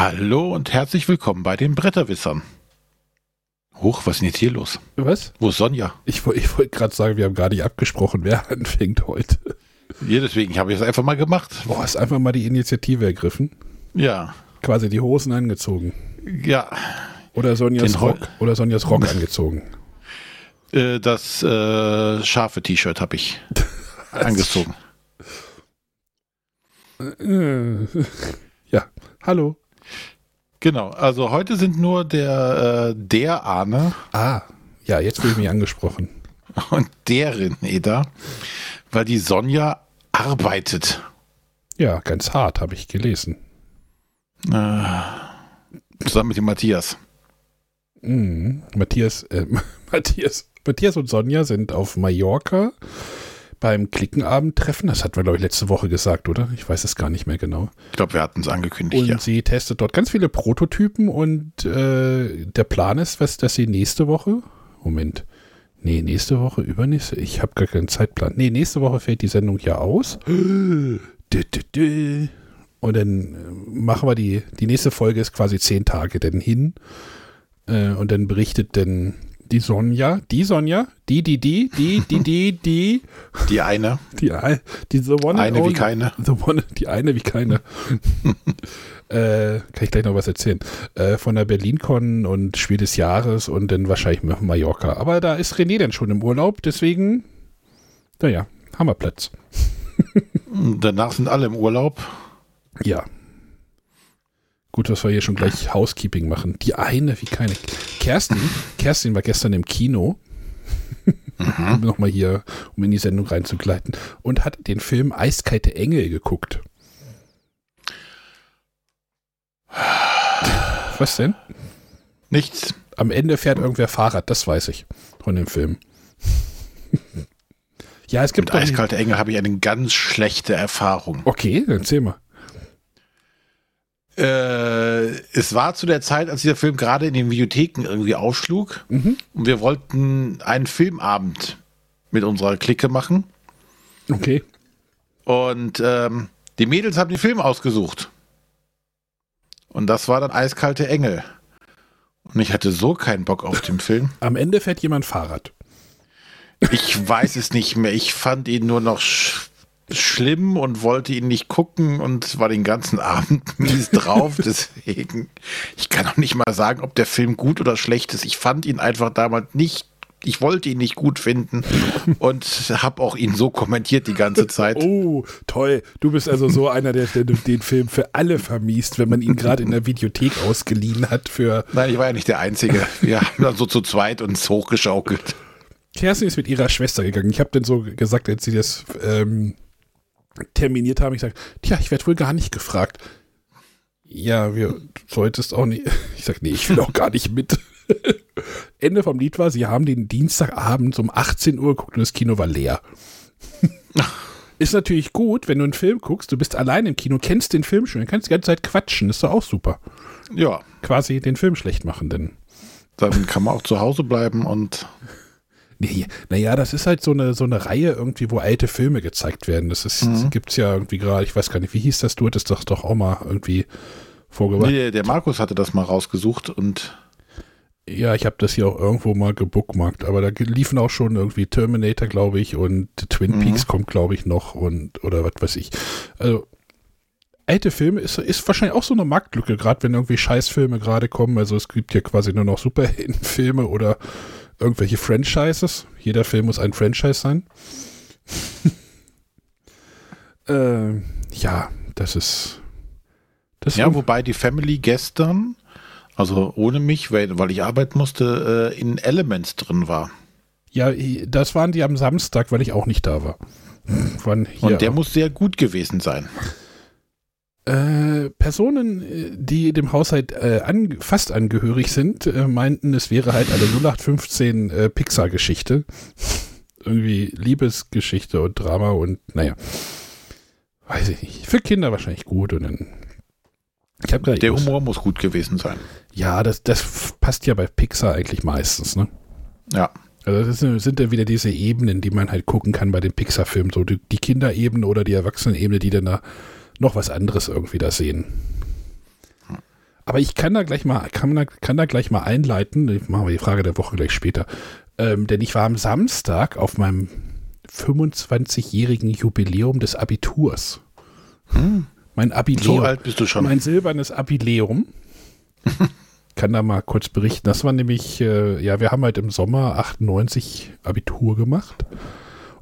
Hallo und herzlich willkommen bei den Bretterwissern. Huch, was ist denn jetzt hier los? Was? Wo ist Sonja? Ich, ich wollte gerade sagen, wir haben gar nicht abgesprochen, wer anfängt heute. Ja, deswegen habe ich es einfach mal gemacht. Boah, hast einfach mal die Initiative ergriffen. Ja, Quasi die Hosen angezogen. ja. Oder Sonjas Den Rock. Oder Sonjas Rock angezogen. Äh, das äh, scharfe T-Shirt habe ich angezogen. Ja, hallo. Genau, also heute sind nur der, äh, der Arne Ah, ja, jetzt fühle ich mich angesprochen. und der René da, weil die Sonja arbeitet. Ja, ganz hart, habe ich gelesen. Äh, zusammen mit dem Matthias. Mhm. Matthias, äh, Matthias, Matthias und Sonja sind auf Mallorca beim Klickenabend-Treffen. Das hatten wir, glaube ich, letzte Woche gesagt, oder? Ich weiß es gar nicht mehr genau. Ich glaube, wir hatten es angekündigt, Und ja. sie testet dort ganz viele Prototypen und äh, der Plan ist, was, dass sie nächste Woche, Moment, nee, nächste Woche, übernächste, ich habe gar keinen Zeitplan. Nee, nächste Woche fällt die Sendung ja aus. Und dann äh, machen wir die, die nächste Folge ist quasi zehn Tage denn hin. Äh, und dann berichtet dann die Sonja, die Sonja, die, die, die, die, die, die, die, Die eine, die, die the one eine wie keine. The one, die eine wie keine. äh, kann ich gleich noch was erzählen. Äh, von der BerlinCon und Spiel des Jahres und dann wahrscheinlich Ma- Mallorca. Aber da ist René dann schon im Urlaub, deswegen, naja, haben wir Platz. Danach sind alle im Urlaub. Ja. Gut, dass wir hier schon gleich Housekeeping machen. Die eine wie keine. Kerstin, Kerstin war gestern im Kino. Nochmal hier, um in die Sendung reinzugleiten. Und hat den Film Eiskalte Engel geguckt. Was denn? Nichts. Am Ende fährt irgendwer Fahrrad, das weiß ich von dem Film. ja, es gibt Mit. Eiskalte Engel habe ich eine ganz schlechte Erfahrung. Okay, dann erzähl mal. Äh, es war zu der Zeit, als dieser Film gerade in den Videotheken irgendwie aufschlug. Mhm. Und wir wollten einen Filmabend mit unserer Clique machen. Okay. Und ähm, die Mädels haben den Film ausgesucht. Und das war dann Eiskalte Engel. Und ich hatte so keinen Bock auf den Film. Am Ende fährt jemand Fahrrad. Ich weiß es nicht mehr. Ich fand ihn nur noch schlimm und wollte ihn nicht gucken und war den ganzen Abend mies drauf. Deswegen, ich kann auch nicht mal sagen, ob der Film gut oder schlecht ist. Ich fand ihn einfach damals nicht. Ich wollte ihn nicht gut finden und habe auch ihn so kommentiert die ganze Zeit. Oh, toll. Du bist also so einer, der, der den Film für alle vermiest, wenn man ihn gerade in der Videothek ausgeliehen hat für. Nein, ich war ja nicht der Einzige. Wir haben dann so zu zweit uns hochgeschaukelt. Kerstin ist mit ihrer Schwester gegangen. Ich habe dann so gesagt, als sie das ähm, terminiert haben, ich sage, tja, ich werde wohl gar nicht gefragt. Ja, wir solltest auch nicht. Ich sage, nee, ich will auch gar nicht mit. Ende vom Lied war, sie haben den Dienstagabend um 18 Uhr geguckt und das Kino war leer. Ist natürlich gut, wenn du einen Film guckst, du bist allein im Kino, kennst den Film schon, dann kannst du die ganze Zeit quatschen, ist doch auch super. Ja, Quasi den Film schlecht machen, denn. dann kann man auch zu Hause bleiben und Nee, naja, das ist halt so eine, so eine Reihe irgendwie, wo alte Filme gezeigt werden. Das ist, Mhm. gibt's ja irgendwie gerade, ich weiß gar nicht, wie hieß das? Du hattest das doch auch mal irgendwie vorgebracht. nee, der Markus hatte das mal rausgesucht und Ja, ich habe das hier auch irgendwo mal gebookmarkt, aber da liefen auch schon irgendwie Terminator, glaube ich, und Twin Mhm. Peaks kommt, glaube ich, noch und oder was weiß ich. Also alte Filme ist, ist wahrscheinlich auch so eine Marktlücke, gerade wenn irgendwie Scheißfilme gerade kommen. Also es gibt ja quasi nur noch Superheldenfilme oder irgendwelche Franchises. Jeder Film muss ein Franchise sein. äh, ja, das ist. Das Ja, wobei die Family gestern, also ohne mich, weil, weil ich arbeiten musste, äh, in Elements drin war. ja, das waren die am Samstag, weil ich auch nicht da war. Waren hier Und der muss sehr gut gewesen sein. Äh, Personen, äh, die dem Haushalt äh, an, fast angehörig sind, äh, meinten, es wäre halt eine 0815 äh, Pixar-Geschichte. Irgendwie Liebesgeschichte und Drama und naja. Weiß ich nicht. Für Kinder wahrscheinlich gut und dann. Ich gerade. Der Humor muss gut gewesen sein. Ja, das, das passt ja bei Pixar eigentlich meistens, ne? Ja. Also das sind, sind ja wieder diese Ebenen, die man halt gucken kann bei den Pixar-Filmen. So die, die Kinderebene oder die Erwachsenenebene, die dann da noch was anderes irgendwie da sehen. Aber ich kann da gleich mal, kann, da, kann da gleich mal einleiten. Machen wir die Frage der Woche gleich später. Ähm, denn ich war am Samstag auf meinem 25-jährigen Jubiläum des Abiturs. Hm. Mein Abileum. So alt bist du schon. Mein silbernes Abileum. kann da mal kurz berichten. Das war nämlich, äh, ja, wir haben halt im Sommer 98 Abitur gemacht.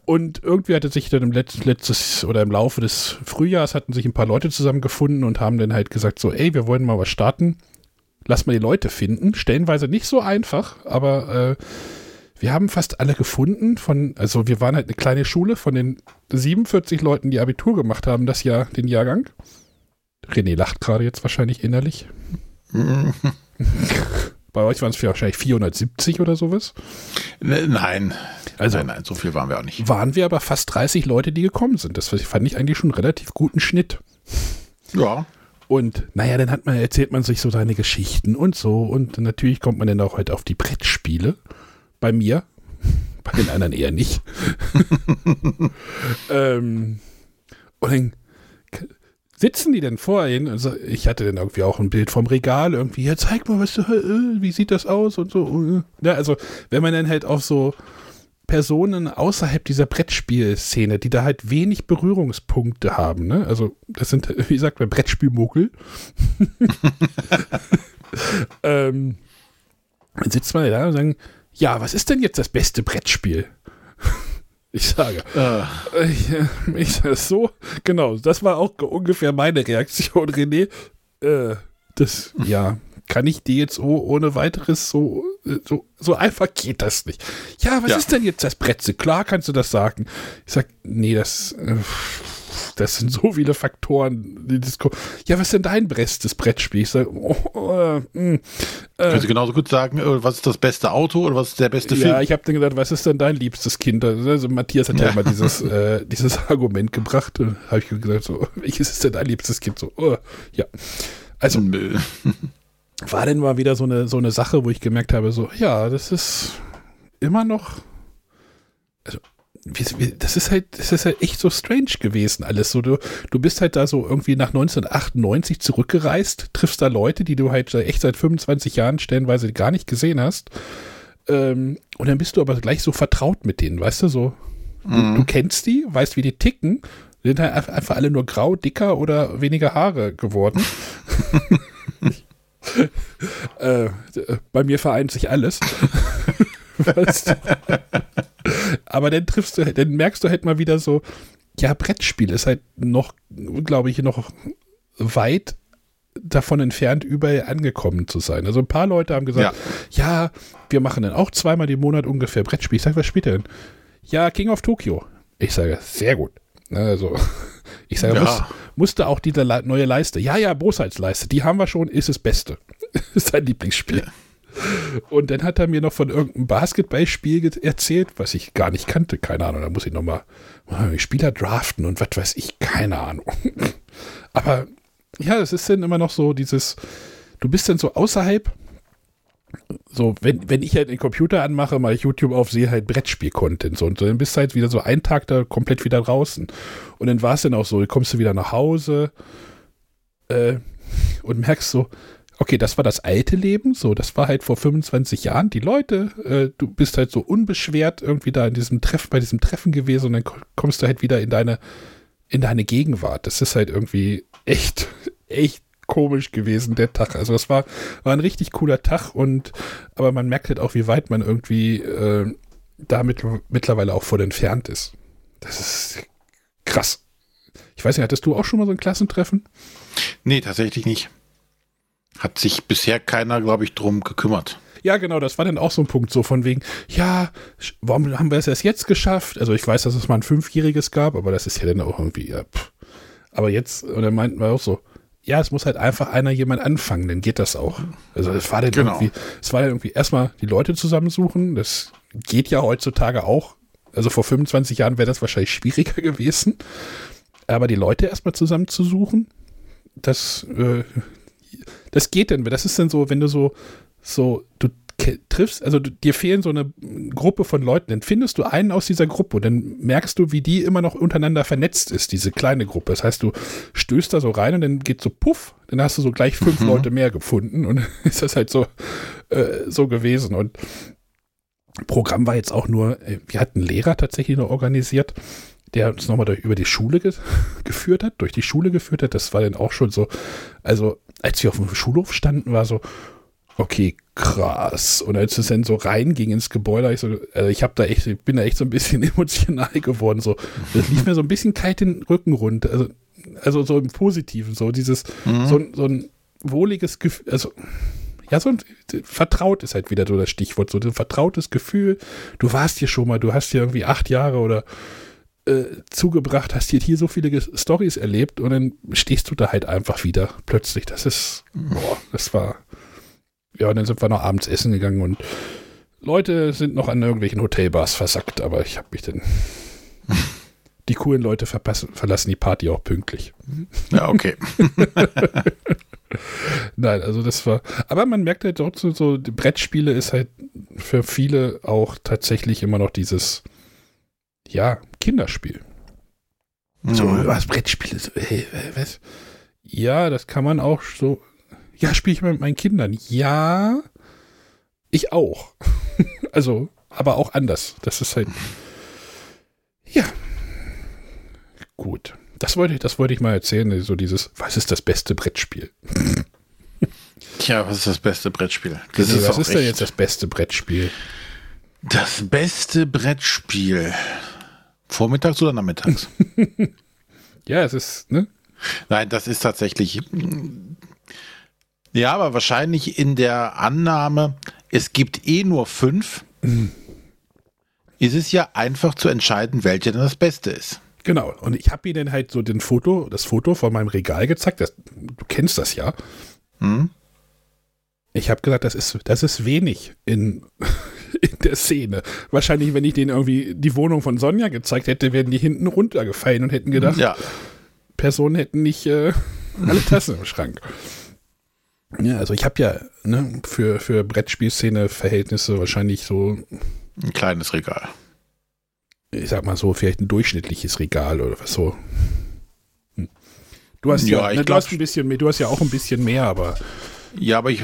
Und irgendwie hatte sich dann im letzten, letztes oder im Laufe des Frühjahrs hatten sich ein paar Leute zusammengefunden und haben dann halt gesagt so, ey, wir wollen mal was starten. Lass mal die Leute finden. Stellenweise nicht so einfach, aber äh, wir haben fast alle gefunden von, also wir waren halt eine kleine Schule von den 47 Leuten, die Abitur gemacht haben, das Jahr, den Jahrgang. René lacht gerade jetzt wahrscheinlich innerlich. Bei euch waren es wahrscheinlich 470 oder sowas. Ne, nein. Also, nein, nein, so viel waren wir auch nicht. Waren wir aber fast 30 Leute, die gekommen sind. Das fand ich eigentlich schon einen relativ guten Schnitt. Ja. Und naja, dann hat man, erzählt man sich so seine Geschichten und so. Und natürlich kommt man dann auch halt auf die Brettspiele. Bei mir. Bei den anderen eher nicht. ähm, und dann sitzen die denn vor ihnen? Also ich hatte dann irgendwie auch ein Bild vom Regal, irgendwie, ja, zeig mal, was du, äh, wie sieht das aus und so. Ja, also, wenn man dann halt auf so Personen außerhalb dieser Brettspielszene, die da halt wenig Berührungspunkte haben, ne? Also, das sind, wie gesagt, man, Brettspielmuckel. ähm, dann sitzt man da und sagen, ja, was ist denn jetzt das beste Brettspiel? Ich sage. Uh. Ich, ich sage so, genau, das war auch ungefähr meine Reaktion, René. Äh, das, ja, kann ich dir jetzt ohne weiteres so, so, so einfach geht das nicht. Ja, was ja. ist denn jetzt das Bretze? Klar kannst du das sagen. Ich sag, nee, das, äh, das sind so viele Faktoren. Ja, was ist denn dein bestes Brettspiel? Ich sage, oh, äh, mh, äh. Kannst du genauso gut sagen, äh, was ist das beste Auto oder was ist der beste Film? Ja, ich habe dann gedacht, was ist denn dein liebstes Kind? Also Matthias hat ja, ja immer dieses, äh, dieses Argument gebracht. habe ich gesagt, so, welches ist denn dein liebstes Kind? So, oh, ja. Also, war denn mal wieder so eine, so eine Sache, wo ich gemerkt habe, so, ja, das ist immer noch, also das ist halt, das ist halt echt so strange gewesen alles. So, du, du bist halt da so irgendwie nach 1998 zurückgereist, triffst da Leute, die du halt echt seit 25 Jahren stellenweise gar nicht gesehen hast. Ähm, und dann bist du aber gleich so vertraut mit denen, weißt du, so. Mhm. Du, du, kennst die, weißt, wie die ticken, sind halt einfach alle nur grau, dicker oder weniger Haare geworden. äh, bei mir vereint sich alles. weißt du? Aber dann triffst du, dann merkst du halt mal wieder so, ja, Brettspiel ist halt noch, glaube ich, noch weit davon entfernt, überall angekommen zu sein. Also ein paar Leute haben gesagt, ja, ja wir machen dann auch zweimal im Monat ungefähr Brettspiel. Ich sage, was spielt denn? Ja, King of Tokyo. Ich sage, sehr gut. Also, ich sage, ja. muss, musste auch diese neue Leiste. Ja, ja, Bosheitsleiste, die haben wir schon, ist das Beste. ist sein Lieblingsspiel. Ja. Und dann hat er mir noch von irgendeinem Basketballspiel erzählt, was ich gar nicht kannte. Keine Ahnung, da muss ich nochmal Spieler draften und was weiß ich, keine Ahnung. Aber ja, es ist dann immer noch so dieses, du bist dann so außerhalb, so, wenn, wenn ich halt den Computer anmache, mal YouTube auf, sehe halt Brettspiel-Content so und dann bist du halt wieder so einen Tag da komplett wieder draußen. Und dann war es dann auch so, kommst du wieder nach Hause äh, und merkst so, okay, das war das alte Leben, so, das war halt vor 25 Jahren. Die Leute, äh, du bist halt so unbeschwert irgendwie da in diesem Treffen, bei diesem Treffen gewesen und dann kommst du halt wieder in deine, in deine Gegenwart. Das ist halt irgendwie echt, echt komisch gewesen, der Tag. Also das war, war ein richtig cooler Tag und, aber man merkt halt auch, wie weit man irgendwie äh, damit mittlerweile auch von entfernt ist. Das ist krass. Ich weiß nicht, hattest du auch schon mal so ein Klassentreffen? Nee, tatsächlich nicht. Hat sich bisher keiner, glaube ich, drum gekümmert. Ja, genau, das war dann auch so ein Punkt, so von wegen, ja, warum haben wir es erst jetzt geschafft? Also ich weiß, dass es mal ein Fünfjähriges gab, aber das ist ja dann auch irgendwie, ja. Aber jetzt, und dann meinten wir auch so, ja, es muss halt einfach einer jemand anfangen, dann geht das auch. Also es war dann genau. irgendwie, es war dann irgendwie erstmal die Leute zusammensuchen, das geht ja heutzutage auch. Also vor 25 Jahren wäre das wahrscheinlich schwieriger gewesen. Aber die Leute erstmal zusammenzusuchen, das äh, das geht denn, das ist dann so, wenn du so, so, du triffst, also du, dir fehlen so eine Gruppe von Leuten, dann findest du einen aus dieser Gruppe und dann merkst du, wie die immer noch untereinander vernetzt ist, diese kleine Gruppe. Das heißt, du stößt da so rein und dann geht so puff, dann hast du so gleich fünf mhm. Leute mehr gefunden und ist das halt so, äh, so gewesen. Und Programm war jetzt auch nur, äh, wir hatten einen Lehrer tatsächlich noch organisiert, der uns nochmal über die Schule ge geführt hat, durch die Schule geführt hat. Das war dann auch schon so, also als wir auf dem Schulhof standen, war so, okay, krass. Und als es dann so reinging ins Gebäude, ich so, also ich habe da echt, ich bin da echt so ein bisschen emotional geworden. So, das lief mir so ein bisschen kalt den Rücken runter. Also, also so im Positiven, so dieses, mhm. so, so ein wohliges Gefühl, also ja, so ein vertraut ist halt wieder so das Stichwort, so ein vertrautes Gefühl. Du warst hier schon mal, du hast hier irgendwie acht Jahre oder äh, zugebracht, hast hier, hier so viele Stories erlebt und dann stehst du da halt einfach wieder plötzlich. Das ist, boah, das war ja, und dann sind wir noch abends essen gegangen und Leute sind noch an irgendwelchen Hotelbars versackt, aber ich habe mich dann. die coolen Leute verpassen, verlassen die Party auch pünktlich. Ja, okay. Nein, also das war. Aber man merkt halt so, so Brettspiele ist halt für viele auch tatsächlich immer noch dieses, ja, Kinderspiel. So, was Brettspiele? So, hey, was? Ja, das kann man auch so ja, spiele ich mit meinen Kindern. Ja, ich auch. also, aber auch anders. Das ist halt. Ja. Gut. Das wollte ich, das wollte ich mal erzählen. So dieses, was ist das beste Brettspiel? Tja, was ist das beste Brettspiel? Das nee, ist was ist denn jetzt das beste Brettspiel? Das beste Brettspiel. Vormittags oder nachmittags? ja, es ist, ne? Nein, das ist tatsächlich ja, aber wahrscheinlich in der Annahme, es gibt eh nur fünf, mhm. ist es ja einfach zu entscheiden, welche denn das Beste ist. Genau. Und ich habe ihnen halt so den Foto, das Foto von meinem Regal gezeigt. Das, du kennst das ja. Mhm. Ich habe gesagt, das ist, das ist wenig in, in der Szene. Wahrscheinlich, wenn ich denen irgendwie die Wohnung von Sonja gezeigt hätte, wären die hinten runtergefallen und hätten gedacht, ja. Personen hätten nicht äh, alle Tassen im Schrank. Ja, also ich habe ja ne, für, für Brettspielszene-Verhältnisse wahrscheinlich so ein kleines Regal. Ich sag mal so, vielleicht ein durchschnittliches Regal oder was so. Hm. Du hast ja, ja ne, du hast ein bisschen mehr, du hast ja auch ein bisschen mehr, aber. Ja, aber ich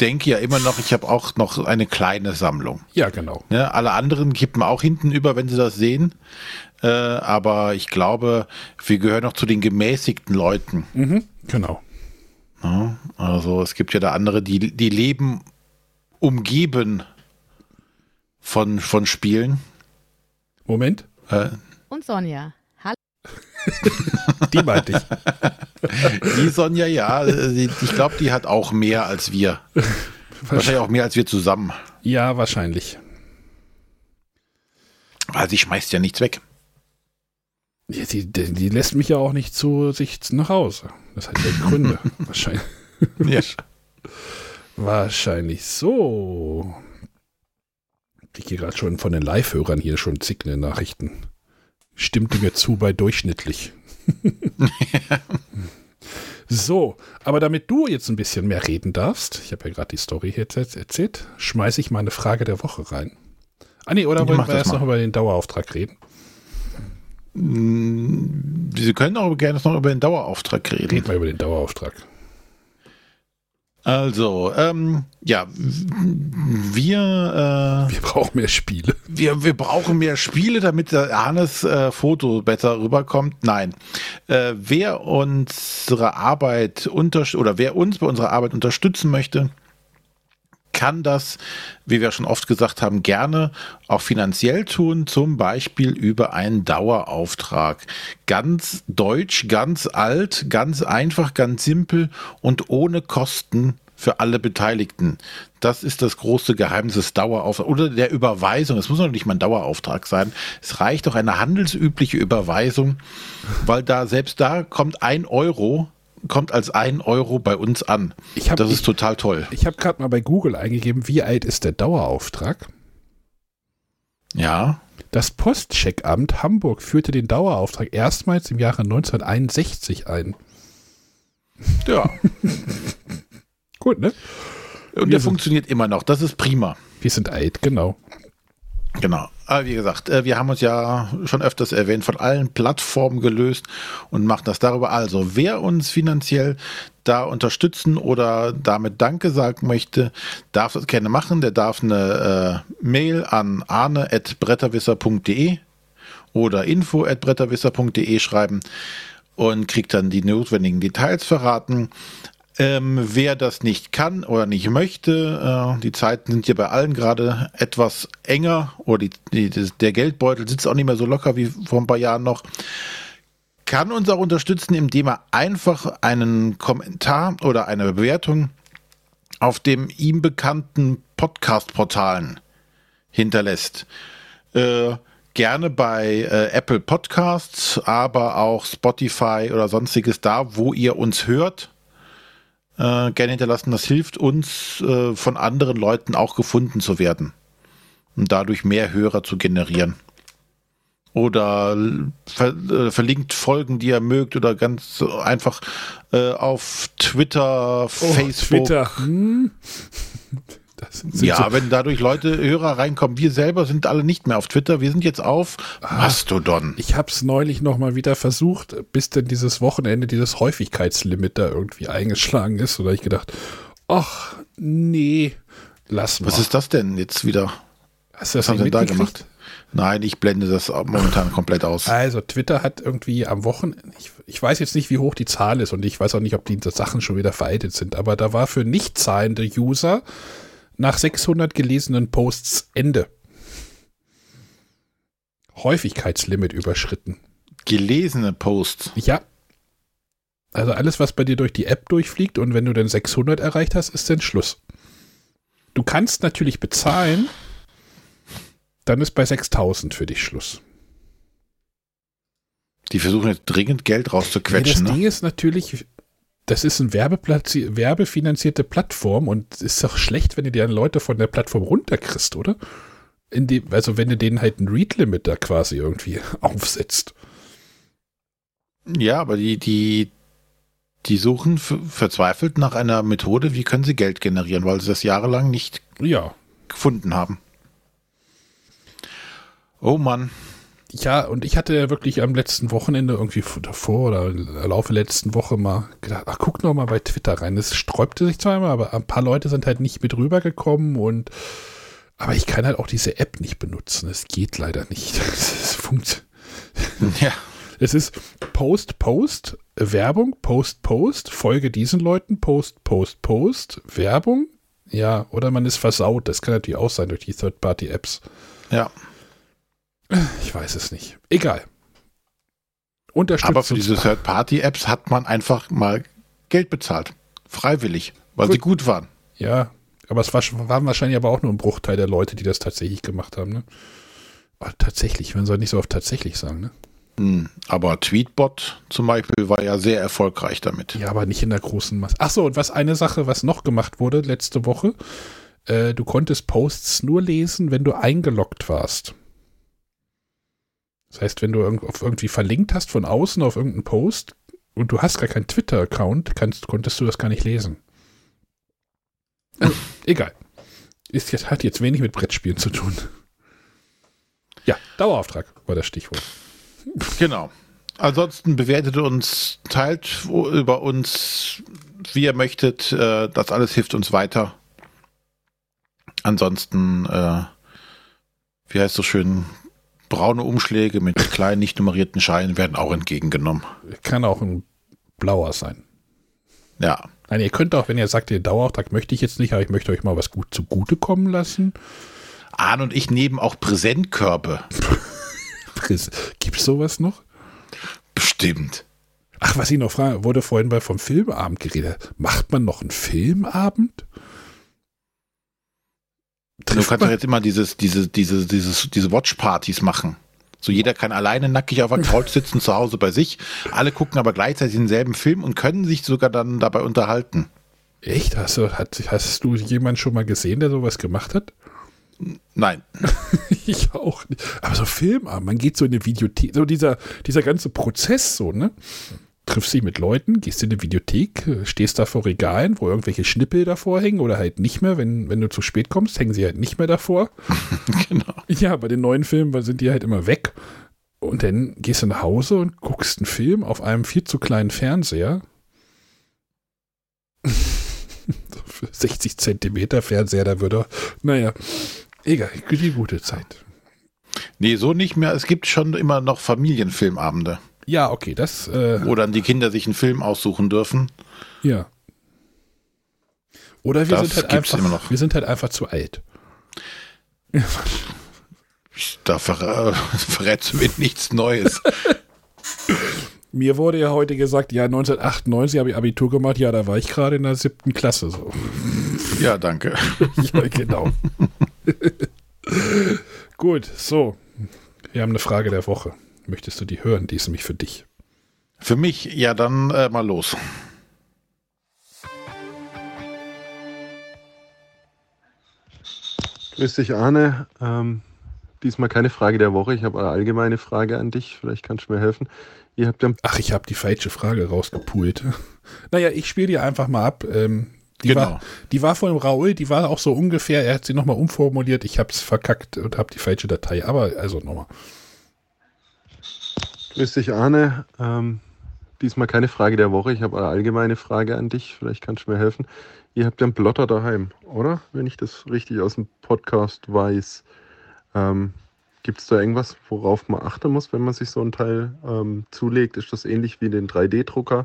denke ja immer noch, ich habe auch noch eine kleine Sammlung. Ja, genau. Ne, alle anderen kippen auch hinten über, wenn sie das sehen. Äh, aber ich glaube, wir gehören noch zu den gemäßigten Leuten. Mhm, genau. Ja, also es gibt ja da andere, die, die leben umgeben von, von Spielen. Moment. Äh, Und Sonja. Die meinte ich. Die Sonja, ja. Ich glaube, die hat auch mehr als wir. Wahrscheinlich auch mehr als wir zusammen. Ja, wahrscheinlich. Weil sie schmeißt ja nichts weg. Ja, die, die, lässt mich ja auch nicht zu sich nach Hause. Das hat ja Gründe. Wahrscheinlich. Ja. Wahrscheinlich so. Ich kriege gerade schon von den Live-Hörern hier schon zickende Nachrichten. Stimmte mir zu bei durchschnittlich. so, aber damit du jetzt ein bisschen mehr reden darfst, ich habe ja gerade die Story jetzt erzählt, schmeiße ich mal eine Frage der Woche rein. Ah nee, oder wollen wir erst noch über den Dauerauftrag reden? Sie können auch gerne noch über den Dauerauftrag reden. Reden wir über den Dauerauftrag. Also, ähm, ja, wir. Äh, wir brauchen mehr Spiele. Wir, wir brauchen mehr Spiele, damit der Arnes äh, Foto besser rüberkommt. Nein. Äh, wer unsere Arbeit unter oder wer uns bei unserer Arbeit unterstützen möchte, kann das, wie wir schon oft gesagt haben, gerne auch finanziell tun, zum Beispiel über einen Dauerauftrag. Ganz deutsch, ganz alt, ganz einfach, ganz simpel und ohne Kosten für alle Beteiligten. Das ist das große Geheimnis des Dauerauftrags oder der Überweisung. Es muss noch nicht mal ein Dauerauftrag sein. Es reicht doch eine handelsübliche Überweisung, weil da selbst da kommt ein Euro kommt als ein Euro bei uns an. Hab, das ist ich, total toll. Ich habe gerade mal bei Google eingegeben, wie alt ist der Dauerauftrag? Ja. Das Postcheckamt Hamburg führte den Dauerauftrag erstmals im Jahre 1961 ein. Ja. Gut, ne? Und der funktioniert immer noch. Das ist prima. Wir sind alt, genau. Genau. Aber wie gesagt, äh, wir haben uns ja schon öfters erwähnt, von allen Plattformen gelöst und machen das darüber. Also, wer uns finanziell da unterstützen oder damit Danke sagen möchte, darf das gerne machen. Der darf eine äh, Mail an arne.bretterwisser.de oder info.bretterwisser.de schreiben und kriegt dann die notwendigen Details verraten. Ähm, wer das nicht kann oder nicht möchte, äh, die Zeiten sind hier bei allen gerade etwas enger oder die, die, der Geldbeutel sitzt auch nicht mehr so locker wie vor ein paar Jahren noch, kann uns auch unterstützen, indem er einfach einen Kommentar oder eine Bewertung auf dem ihm bekannten Podcast-Portalen hinterlässt. Äh, gerne bei äh, Apple Podcasts, aber auch Spotify oder sonstiges da, wo ihr uns hört äh, gerne hinterlassen. Das hilft uns, äh, von anderen Leuten auch gefunden zu werden und dadurch mehr Hörer zu generieren. Oder ver äh, verlinkt Folgen, die ihr mögt, oder ganz einfach äh, auf Twitter, oh, Facebook. Twitter. Hm. ja, so wenn dadurch Leute, Hörer reinkommen. Wir selber sind alle nicht mehr auf Twitter. Wir sind jetzt auf ah, Mastodon. Ich habe es neulich noch mal wieder versucht, bis denn dieses Wochenende dieses Häufigkeitslimit da irgendwie eingeschlagen ist. Oder ich gedacht, ach nee, lass mal. Was ist das denn jetzt wieder? Hast du das Was haben Sie da gemacht? Nein, ich blende das momentan komplett aus. Also Twitter hat irgendwie am Wochenende, ich, ich, weiß jetzt nicht, wie hoch die Zahl ist und ich weiß auch nicht, ob die Sachen schon wieder veraltet sind, aber da war für nicht zahlende User nach 600 gelesenen Posts Ende. Häufigkeitslimit überschritten. Gelesene Posts? Ja. Also alles, was bei dir durch die App durchfliegt und wenn du dann 600 erreicht hast, ist dann Schluss. Du kannst natürlich bezahlen, dann ist bei 6000 für dich Schluss. Die versuchen jetzt dringend Geld rauszuquetschen. Ja, das ne? Ding ist natürlich, das ist eine werbefinanzierte Plattform und es ist doch schlecht, wenn du dir Leute von der Plattform runterkriegst, oder? Die, also wenn du denen halt ein Read-Limit da quasi irgendwie aufsetzt. Ja, aber die, die, die suchen verzweifelt nach einer Methode, wie können sie Geld generieren, weil sie das jahrelang nicht ja. gefunden haben. Oh Mann. Ja, und ich hatte ja wirklich am letzten Wochenende irgendwie davor oder im Laufe der letzten Woche mal gedacht, ach, guck noch mal bei Twitter rein. Es sträubte sich zweimal, aber ein paar Leute sind halt nicht mit rübergekommen und aber ich kann halt auch diese App nicht benutzen. Es geht leider nicht. Es funktioniert. Ja. Es ist Post, Post, Werbung, Post, Post, Folge diesen Leuten, Post, Post, Post, Werbung. Ja, oder man ist versaut. Das kann natürlich auch sein durch die Third-Party-Apps. Ja. Ich weiß es nicht. Egal. Aber für diese Third-Party-Apps hat man einfach mal Geld bezahlt. Freiwillig, weil gut. sie gut waren. Ja, aber es war, waren wahrscheinlich aber auch nur ein Bruchteil der Leute, die das tatsächlich gemacht haben. Ne? Aber tatsächlich, man soll nicht so oft tatsächlich sagen. Ne? Hm, aber Tweetbot zum Beispiel war ja sehr erfolgreich damit. Ja, aber nicht in der großen Masse. Achso, und was eine Sache, was noch gemacht wurde letzte Woche, äh, du konntest Posts nur lesen, wenn du eingeloggt warst. Das heißt, wenn du auf irgendwie verlinkt hast von außen auf irgendeinen Post und du hast gar keinen Twitter-Account, konntest du das gar nicht lesen. Also, egal. Ist jetzt, hat jetzt wenig mit Brettspielen zu tun. Ja, Dauerauftrag war das Stichwort. Genau. Ansonsten bewertet uns, teilt über uns, wie ihr möchtet. Äh, das alles hilft uns weiter. Ansonsten, äh, wie heißt so schön, braune Umschläge mit kleinen, nicht nummerierten Scheinen werden auch entgegengenommen. Kann auch ein blauer sein. Ja. Nein, ihr könnt auch, wenn ihr sagt, den Dauerauftrag möchte ich jetzt nicht, aber ich möchte euch mal was gut zugutekommen lassen. Arne und ich nehmen auch Präsentkörbe. Gibt es sowas noch? Bestimmt. Ach, was ich noch frage, wurde vorhin bei vom Filmabend geredet. Macht man noch einen Filmabend? Du kannst doch jetzt immer dieses, diese, diese, dieses, diese Watchpartys machen. So jeder kann alleine nackig auf der Couch sitzen zu Hause bei sich. Alle gucken aber gleichzeitig denselben Film und können sich sogar dann dabei unterhalten. Echt? Hast du, hast, hast du jemanden schon mal gesehen, der sowas gemacht hat? Nein. ich auch nicht. Aber so Filmabend, man geht so in eine Videothek, so dieser, dieser ganze Prozess so, ne? Triffst dich mit Leuten, gehst in eine Videothek, stehst da vor Regalen, wo irgendwelche Schnippel davor hängen oder halt nicht mehr, wenn, wenn du zu spät kommst, hängen sie halt nicht mehr davor. genau. Ja, bei den neuen Filmen sind die halt immer weg. Und dann gehst du nach Hause und guckst einen Film auf einem viel zu kleinen Fernseher. 60 Zentimeter Fernseher, da würde, naja, egal, die gute Zeit. Nee, so nicht mehr. Es gibt schon immer noch Familienfilmabende. Ja, okay, das. Äh, wo dann die Kinder sich einen Film aussuchen dürfen. Ja. Oder wir das sind halt einfach, wir sind halt einfach zu alt. Da ver verrätst du mir nichts Neues. Mir wurde ja heute gesagt, ja, 1998 habe ich Abitur gemacht, ja, da war ich gerade in der siebten Klasse. So. Ja, danke. ja, genau. Gut, so. Wir haben eine Frage der Woche. Möchtest du die hören? Die ist nämlich für dich. Für mich? Ja, dann äh, mal los. Grüß dich, Arne. Ähm, diesmal keine Frage der Woche. Ich habe eine allgemeine Frage an dich. Vielleicht kannst du mir helfen. Ihr habt ja Ach, ich habe die falsche Frage rausgepult. naja, ich spiele die einfach mal ab. Ähm, die, genau. war, die war von Raul, die war auch so ungefähr, er hat sie nochmal umformuliert, ich habe es verkackt und habe die falsche Datei, aber also nochmal. Grüß dich, Arne. Ähm, diesmal keine Frage der Woche. Ich habe eine allgemeine Frage an dich. Vielleicht kannst du mir helfen. Ihr habt ja einen Plotter daheim, oder? Wenn ich das richtig aus dem Podcast weiß. Ähm, Gibt es da irgendwas, worauf man achten muss, wenn man sich so ein Teil ähm, zulegt? Ist das ähnlich wie den 3D-Drucker,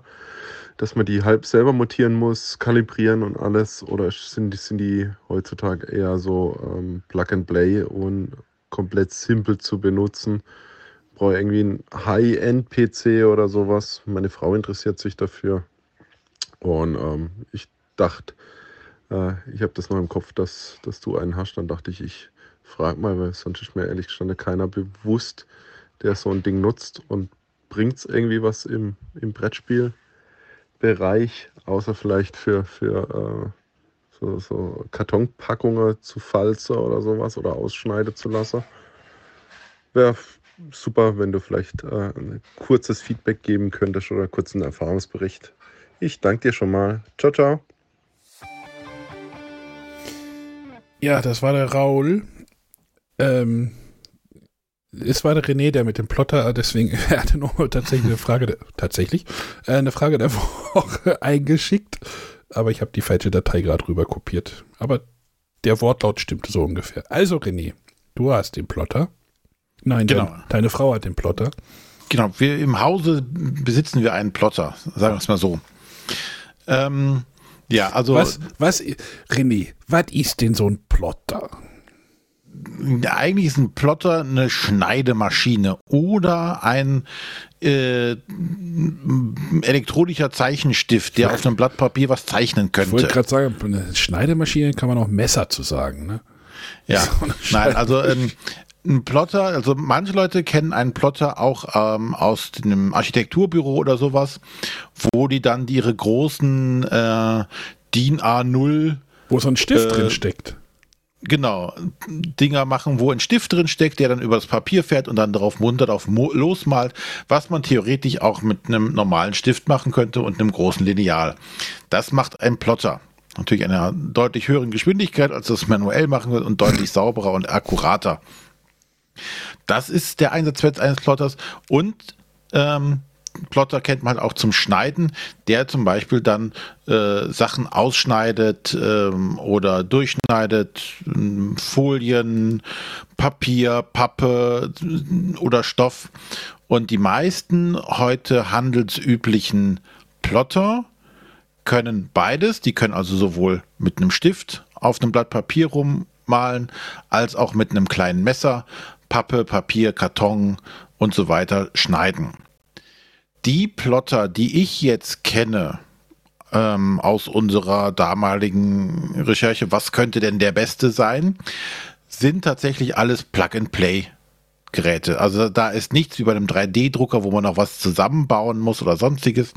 dass man die halb selber montieren muss, kalibrieren und alles? Oder sind die, sind die heutzutage eher so ähm, Plug and Play und komplett simpel zu benutzen? Brauche irgendwie einen High-End-PC oder sowas. Meine Frau interessiert sich dafür. Und ähm, ich dachte, äh, ich habe das noch im Kopf, dass, dass du einen hast. Dann dachte ich, ich frage mal, weil sonst ist mir ehrlich gestanden keiner bewusst, der so ein Ding nutzt und bringt es irgendwie was im, im Brettspielbereich, außer vielleicht für, für äh, so, so Kartonpackungen zu falzen oder sowas oder ausschneiden zu lassen. Wäre super, wenn du vielleicht äh, ein kurzes Feedback geben könntest oder einen Erfahrungsbericht. Ich danke dir schon mal. Ciao, ciao. Ja, das war der Raul. Ähm, es war der René, der mit dem Plotter, deswegen er hatte noch tatsächlich eine Frage, tatsächlich, äh, eine Frage der Woche eingeschickt, aber ich habe die falsche Datei gerade rüber kopiert. Aber der Wortlaut stimmte so ungefähr. Also René, du hast den Plotter. Nein, genau. Deine, Frau hat den Plotter. Genau, wir im Hause besitzen wir einen Plotter, sagen wir es mal so. Ähm, ja, also. Was, was, René, was ist denn so ein Plotter? Eigentlich ist ein Plotter eine Schneidemaschine oder ein äh, elektronischer Zeichenstift, der auf einem Blatt Papier was zeichnen könnte. Ich wollte gerade sagen, eine Schneidemaschine kann man auch Messer zu sagen, ne? Ja, nein, also ähm, ein Plotter, also manche Leute kennen einen Plotter auch ähm, aus einem Architekturbüro oder sowas, wo die dann ihre großen äh, DIN A0 wo so ein Stift äh, drin steckt. Genau, Dinger machen, wo ein Stift drin steckt, der dann über das Papier fährt und dann darauf munter auf losmalt, was man theoretisch auch mit einem normalen Stift machen könnte und einem großen Lineal. Das macht ein Plotter. Natürlich einer deutlich höheren Geschwindigkeit, als das manuell machen wird und deutlich sauberer und akkurater. Das ist der Einsatzwert eines Plotters und ähm, Plotter kennt man halt auch zum Schneiden, der zum Beispiel dann äh, Sachen ausschneidet ähm, oder durchschneidet, ähm, Folien, Papier, Pappe äh, oder Stoff. Und die meisten heute handelsüblichen Plotter können beides. Die können also sowohl mit einem Stift auf einem Blatt Papier rummalen, als auch mit einem kleinen Messer Pappe, Papier, Karton und so weiter schneiden. Die Plotter, die ich jetzt kenne, ähm, aus unserer damaligen Recherche, was könnte denn der beste sein, sind tatsächlich alles Plug-and-Play. Geräte. Also da ist nichts wie bei einem 3D-Drucker, wo man noch was zusammenbauen muss oder sonstiges.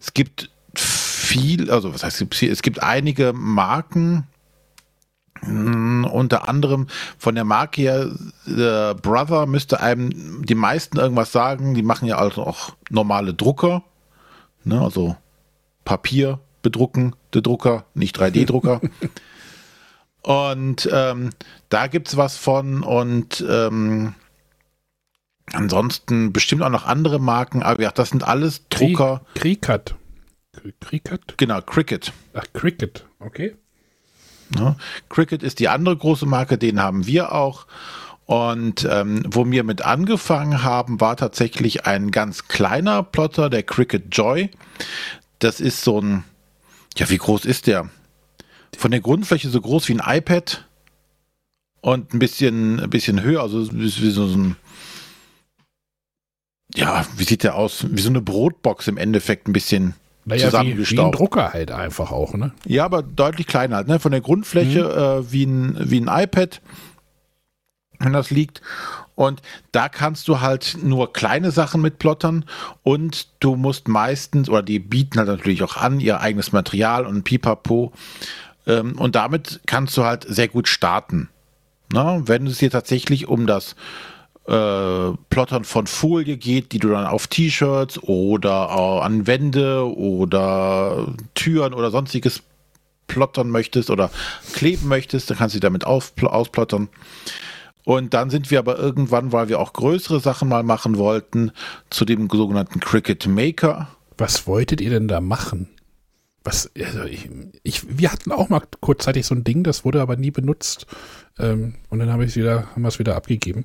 Es gibt viel, also was heißt es gibt einige Marken, unter anderem von der Marke her, äh, Brother müsste einem die meisten irgendwas sagen. Die machen ja also auch normale Drucker. Ne, also Papier bedrucken, der Drucker, nicht 3D-Drucker. und ähm, da gibt es was von und ähm, ansonsten bestimmt auch noch andere Marken, aber ja, das sind alles Drucker. Cricut. Cricut? Genau, Cricut. Ach, Cricut, okay. Ja, Cricut ist die andere große Marke, den haben wir auch. Und ähm, wo wir mit angefangen haben, war tatsächlich ein ganz kleiner Plotter, der Cricut Joy. Das ist so ein, ja, wie groß ist der? Von der Grundfläche so groß wie ein iPad und ein bisschen, ein bisschen höher, also wie so ein, ja, wie sieht der aus? Wie so eine Brotbox im Endeffekt ein bisschen naja, zusammengestaucht. Wie, wie ein Drucker halt einfach auch, ne? Ja, aber deutlich kleiner halt, ne? Von der Grundfläche mhm. äh, wie, ein, wie ein iPad wenn das liegt. Und da kannst du halt nur kleine Sachen mit plottern und du musst meistens, oder die bieten halt natürlich auch an, ihr eigenes Material und Pipapo. Ähm, und damit kannst du halt sehr gut starten. Na, wenn es dir tatsächlich um das äh, Plottern von Folie geht, die du dann auf T-Shirts oder an Wände oder Türen oder sonstiges plottern möchtest oder kleben möchtest, dann kannst du damit ausplottern. Und dann sind wir aber irgendwann, weil wir auch größere Sachen mal machen wollten, zu dem sogenannten Cricket Maker. Was wolltet ihr denn da machen? Was, also ich, ich, wir hatten auch mal kurzzeitig so ein Ding, das wurde aber nie benutzt. Ähm, und dann habe ich wieder, haben wir es wieder abgegeben.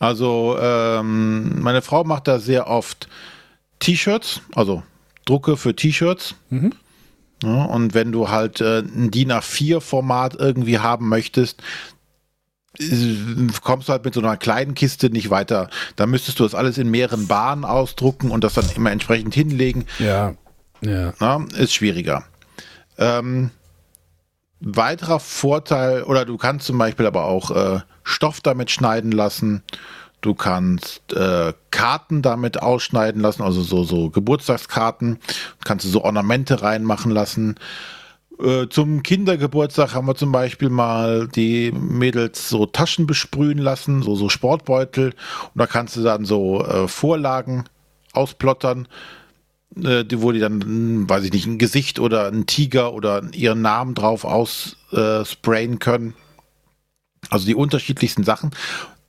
Also ähm, meine Frau macht da sehr oft T-Shirts, also Drucke für T-Shirts. Mhm. Ja, und wenn du halt äh, ein DIN A4-Format irgendwie haben möchtest, kommst du halt mit so einer kleinen Kiste nicht weiter. Da müsstest du das alles in mehreren Bahnen ausdrucken und das dann immer entsprechend hinlegen. Ja. Ja. Na, ist schwieriger. Ähm, weiterer Vorteil, oder du kannst zum Beispiel aber auch äh, Stoff damit schneiden lassen. Du kannst äh, Karten damit ausschneiden lassen, also so, so Geburtstagskarten. Kannst du so Ornamente reinmachen lassen. Äh, zum Kindergeburtstag haben wir zum Beispiel mal die Mädels so Taschen besprühen lassen, so, so Sportbeutel. Und da kannst du dann so äh, Vorlagen ausplottern, äh, wo die dann, hm, weiß ich nicht, ein Gesicht oder ein Tiger oder ihren Namen drauf aussprayen können. Also die unterschiedlichsten Sachen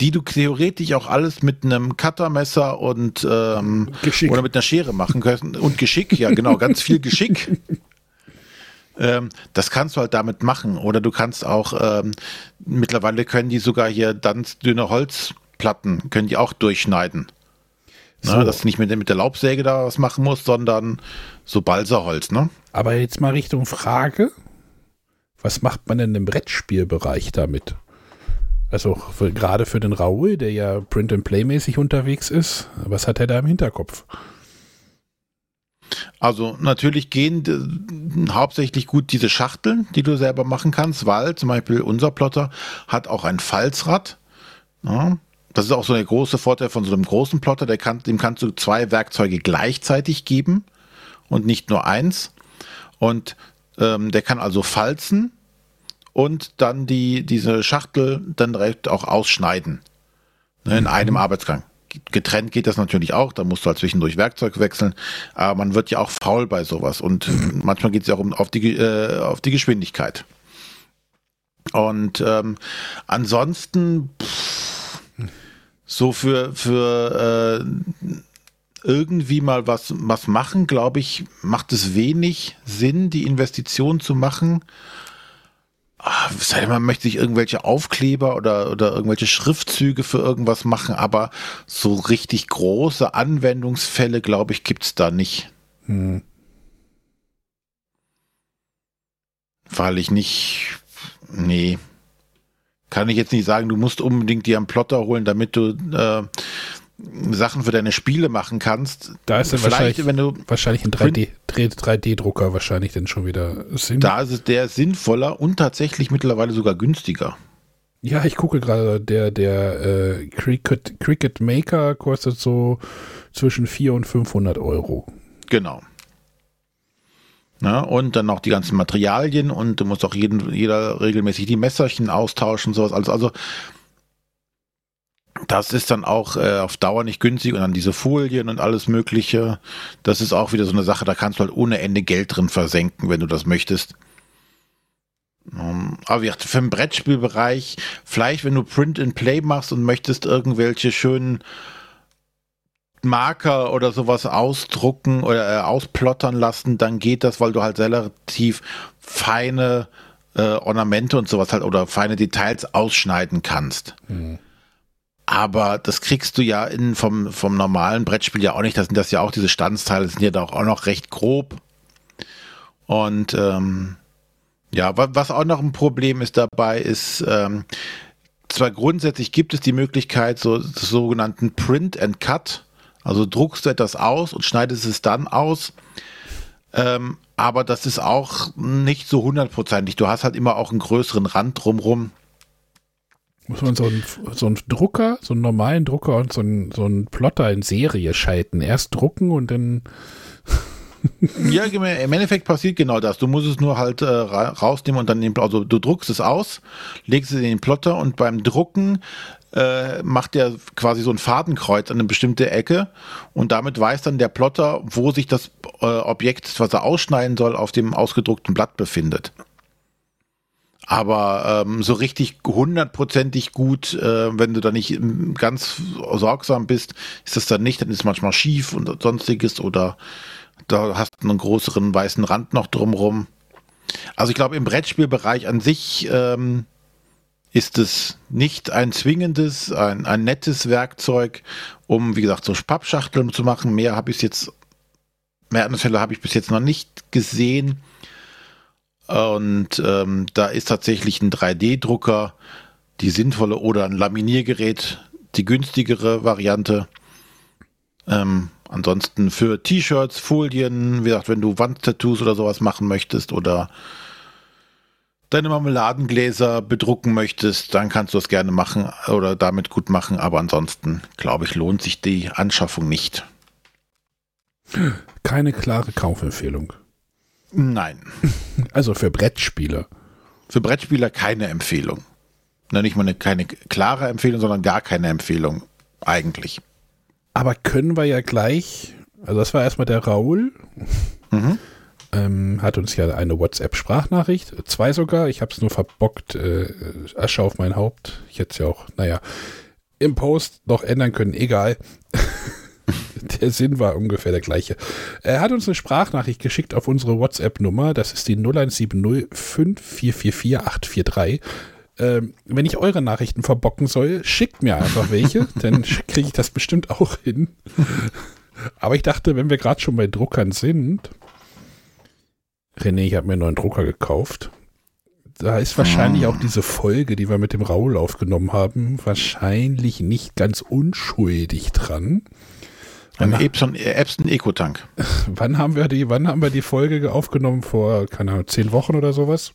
die du theoretisch auch alles mit einem Cuttermesser und ähm, oder mit einer Schere machen kannst. Und Geschick, ja genau, ganz viel Geschick. Ähm, das kannst du halt damit machen. Oder du kannst auch, ähm, mittlerweile können die sogar hier ganz dünne Holzplatten, können die auch durchschneiden. So. Na, dass du nicht mit, mit der Laubsäge da was machen musst, sondern so Balsaholz, ne? Aber jetzt mal Richtung Frage. Was macht man denn im Brettspielbereich damit? Also für, gerade für den Raoul, der ja Print-and-Play-mäßig unterwegs ist, was hat er da im Hinterkopf? Also natürlich gehen hauptsächlich gut diese Schachteln, die du selber machen kannst, weil zum Beispiel unser Plotter hat auch ein Falzrad. Ja, das ist auch so der große Vorteil von so einem großen Plotter, der kann, dem kannst du zwei Werkzeuge gleichzeitig geben und nicht nur eins. Und ähm, der kann also falzen und dann die, diese Schachtel dann direkt auch ausschneiden. Ne, in mhm. einem Arbeitsgang getrennt geht das natürlich auch, da musst du halt zwischendurch Werkzeug wechseln, aber man wird ja auch faul bei sowas und manchmal geht es ja auch um auf die, äh, auf die Geschwindigkeit. Und ähm, ansonsten pff, so für, für äh, irgendwie mal was, was machen, glaube ich, macht es wenig Sinn, die Investition zu machen sei man möchte sich irgendwelche Aufkleber oder, oder irgendwelche Schriftzüge für irgendwas machen, aber so richtig große Anwendungsfälle, glaube ich, gibt es da nicht. Hm. Weil ich nicht, nee, kann ich jetzt nicht sagen, du musst unbedingt dir einen Plotter holen, damit du äh, Sachen für deine Spiele machen kannst. Da ist dann wahrscheinlich, wenn du wahrscheinlich ein 3D, 3D-Drucker wahrscheinlich dann schon wieder Sinn. Da ist es der sinnvoller und tatsächlich mittlerweile sogar günstiger. Ja, ich gucke gerade, der, der äh, Cricut, Cricut Maker kostet so zwischen 400 und 500 Euro. Genau. Na, und dann noch die ganzen Materialien und du musst auch jeden, jeder regelmäßig die Messerchen austauschen und sowas. Also, also Das ist dann auch äh, auf Dauer nicht günstig und dann diese Folien und alles Mögliche. Das ist auch wieder so eine Sache, da kannst du halt ohne Ende Geld drin versenken, wenn du das möchtest. Um, aber für den Brettspielbereich, vielleicht wenn du Print and Play machst und möchtest irgendwelche schönen Marker oder sowas ausdrucken oder äh, ausplottern lassen, dann geht das, weil du halt relativ feine äh, Ornamente und sowas halt oder feine Details ausschneiden kannst. Mhm. Aber das kriegst du ja in, vom, vom normalen Brettspiel ja auch nicht. Das sind das ja auch diese Standsteile, sind ja da auch noch recht grob. Und ähm, ja, was auch noch ein Problem ist dabei, ist, ähm, zwar grundsätzlich gibt es die Möglichkeit, so sogenannten Print and Cut, also druckst du etwas aus und schneidest es dann aus. Ähm, aber das ist auch nicht so hundertprozentig. Du hast halt immer auch einen größeren Rand drumrum. Muss man so einen, so einen Drucker, so einen normalen Drucker und so einen, so einen Plotter in Serie schalten. Erst drucken und dann. ja, im Endeffekt passiert genau das. Du musst es nur halt äh, rausnehmen und dann, den, also du druckst es aus, legst es in den Plotter und beim Drucken äh, macht der quasi so ein Fadenkreuz an eine bestimmte Ecke und damit weiß dann der Plotter, wo sich das äh, Objekt, was er ausschneiden soll, auf dem ausgedruckten Blatt befindet. Aber ähm, so richtig hundertprozentig gut, äh, wenn du da nicht ganz sorgsam bist, ist das dann nicht, dann ist es manchmal schief und sonstiges oder da hast du einen größeren weißen Rand noch drumrum. Also ich glaube, im Brettspielbereich an sich ähm, ist es nicht ein zwingendes, ein, ein nettes Werkzeug, um, wie gesagt, so Pappschachteln zu machen. Mehr habe ich jetzt, mehr Anfälle habe ich bis jetzt noch nicht gesehen. Und ähm, da ist tatsächlich ein 3D-Drucker die sinnvolle oder ein Laminiergerät die günstigere Variante. Ähm, ansonsten für T-Shirts, Folien, wie gesagt, wenn du Wandtattoos oder sowas machen möchtest oder deine Marmeladengläser bedrucken möchtest, dann kannst du das gerne machen oder damit gut machen. Aber ansonsten, glaube ich, lohnt sich die Anschaffung nicht. Keine klare Kaufempfehlung. Nein. Also für Brettspieler. Für Brettspieler keine Empfehlung. Na, nicht mal eine, keine klare Empfehlung, sondern gar keine Empfehlung. Eigentlich. Aber können wir ja gleich, also das war erstmal der Raul. Mhm. Ähm, hat uns ja eine WhatsApp-Sprachnachricht, zwei sogar. Ich habe es nur verbockt. Äh, Asche auf mein Haupt. Ich hätte es ja auch, naja, im Post noch ändern können. Egal. der Sinn war ungefähr der gleiche. Er hat uns eine Sprachnachricht geschickt auf unsere WhatsApp-Nummer. Das ist die 0170 5444 Ähm, wenn ich eure Nachrichten verbocken soll, schickt mir einfach welche, dann kriege ich das bestimmt auch hin. Aber ich dachte, wenn wir gerade schon bei Druckern sind, René, ich habe mir einen neuen Drucker gekauft. Da ist wahrscheinlich ah. auch diese Folge, die wir mit dem Raul aufgenommen haben, wahrscheinlich nicht ganz unschuldig dran. Ein Epson, Epson Eco-Tank. Wann haben wir die, wann haben wir die Folge aufgenommen? Vor, keine Ahnung, zehn Wochen oder sowas?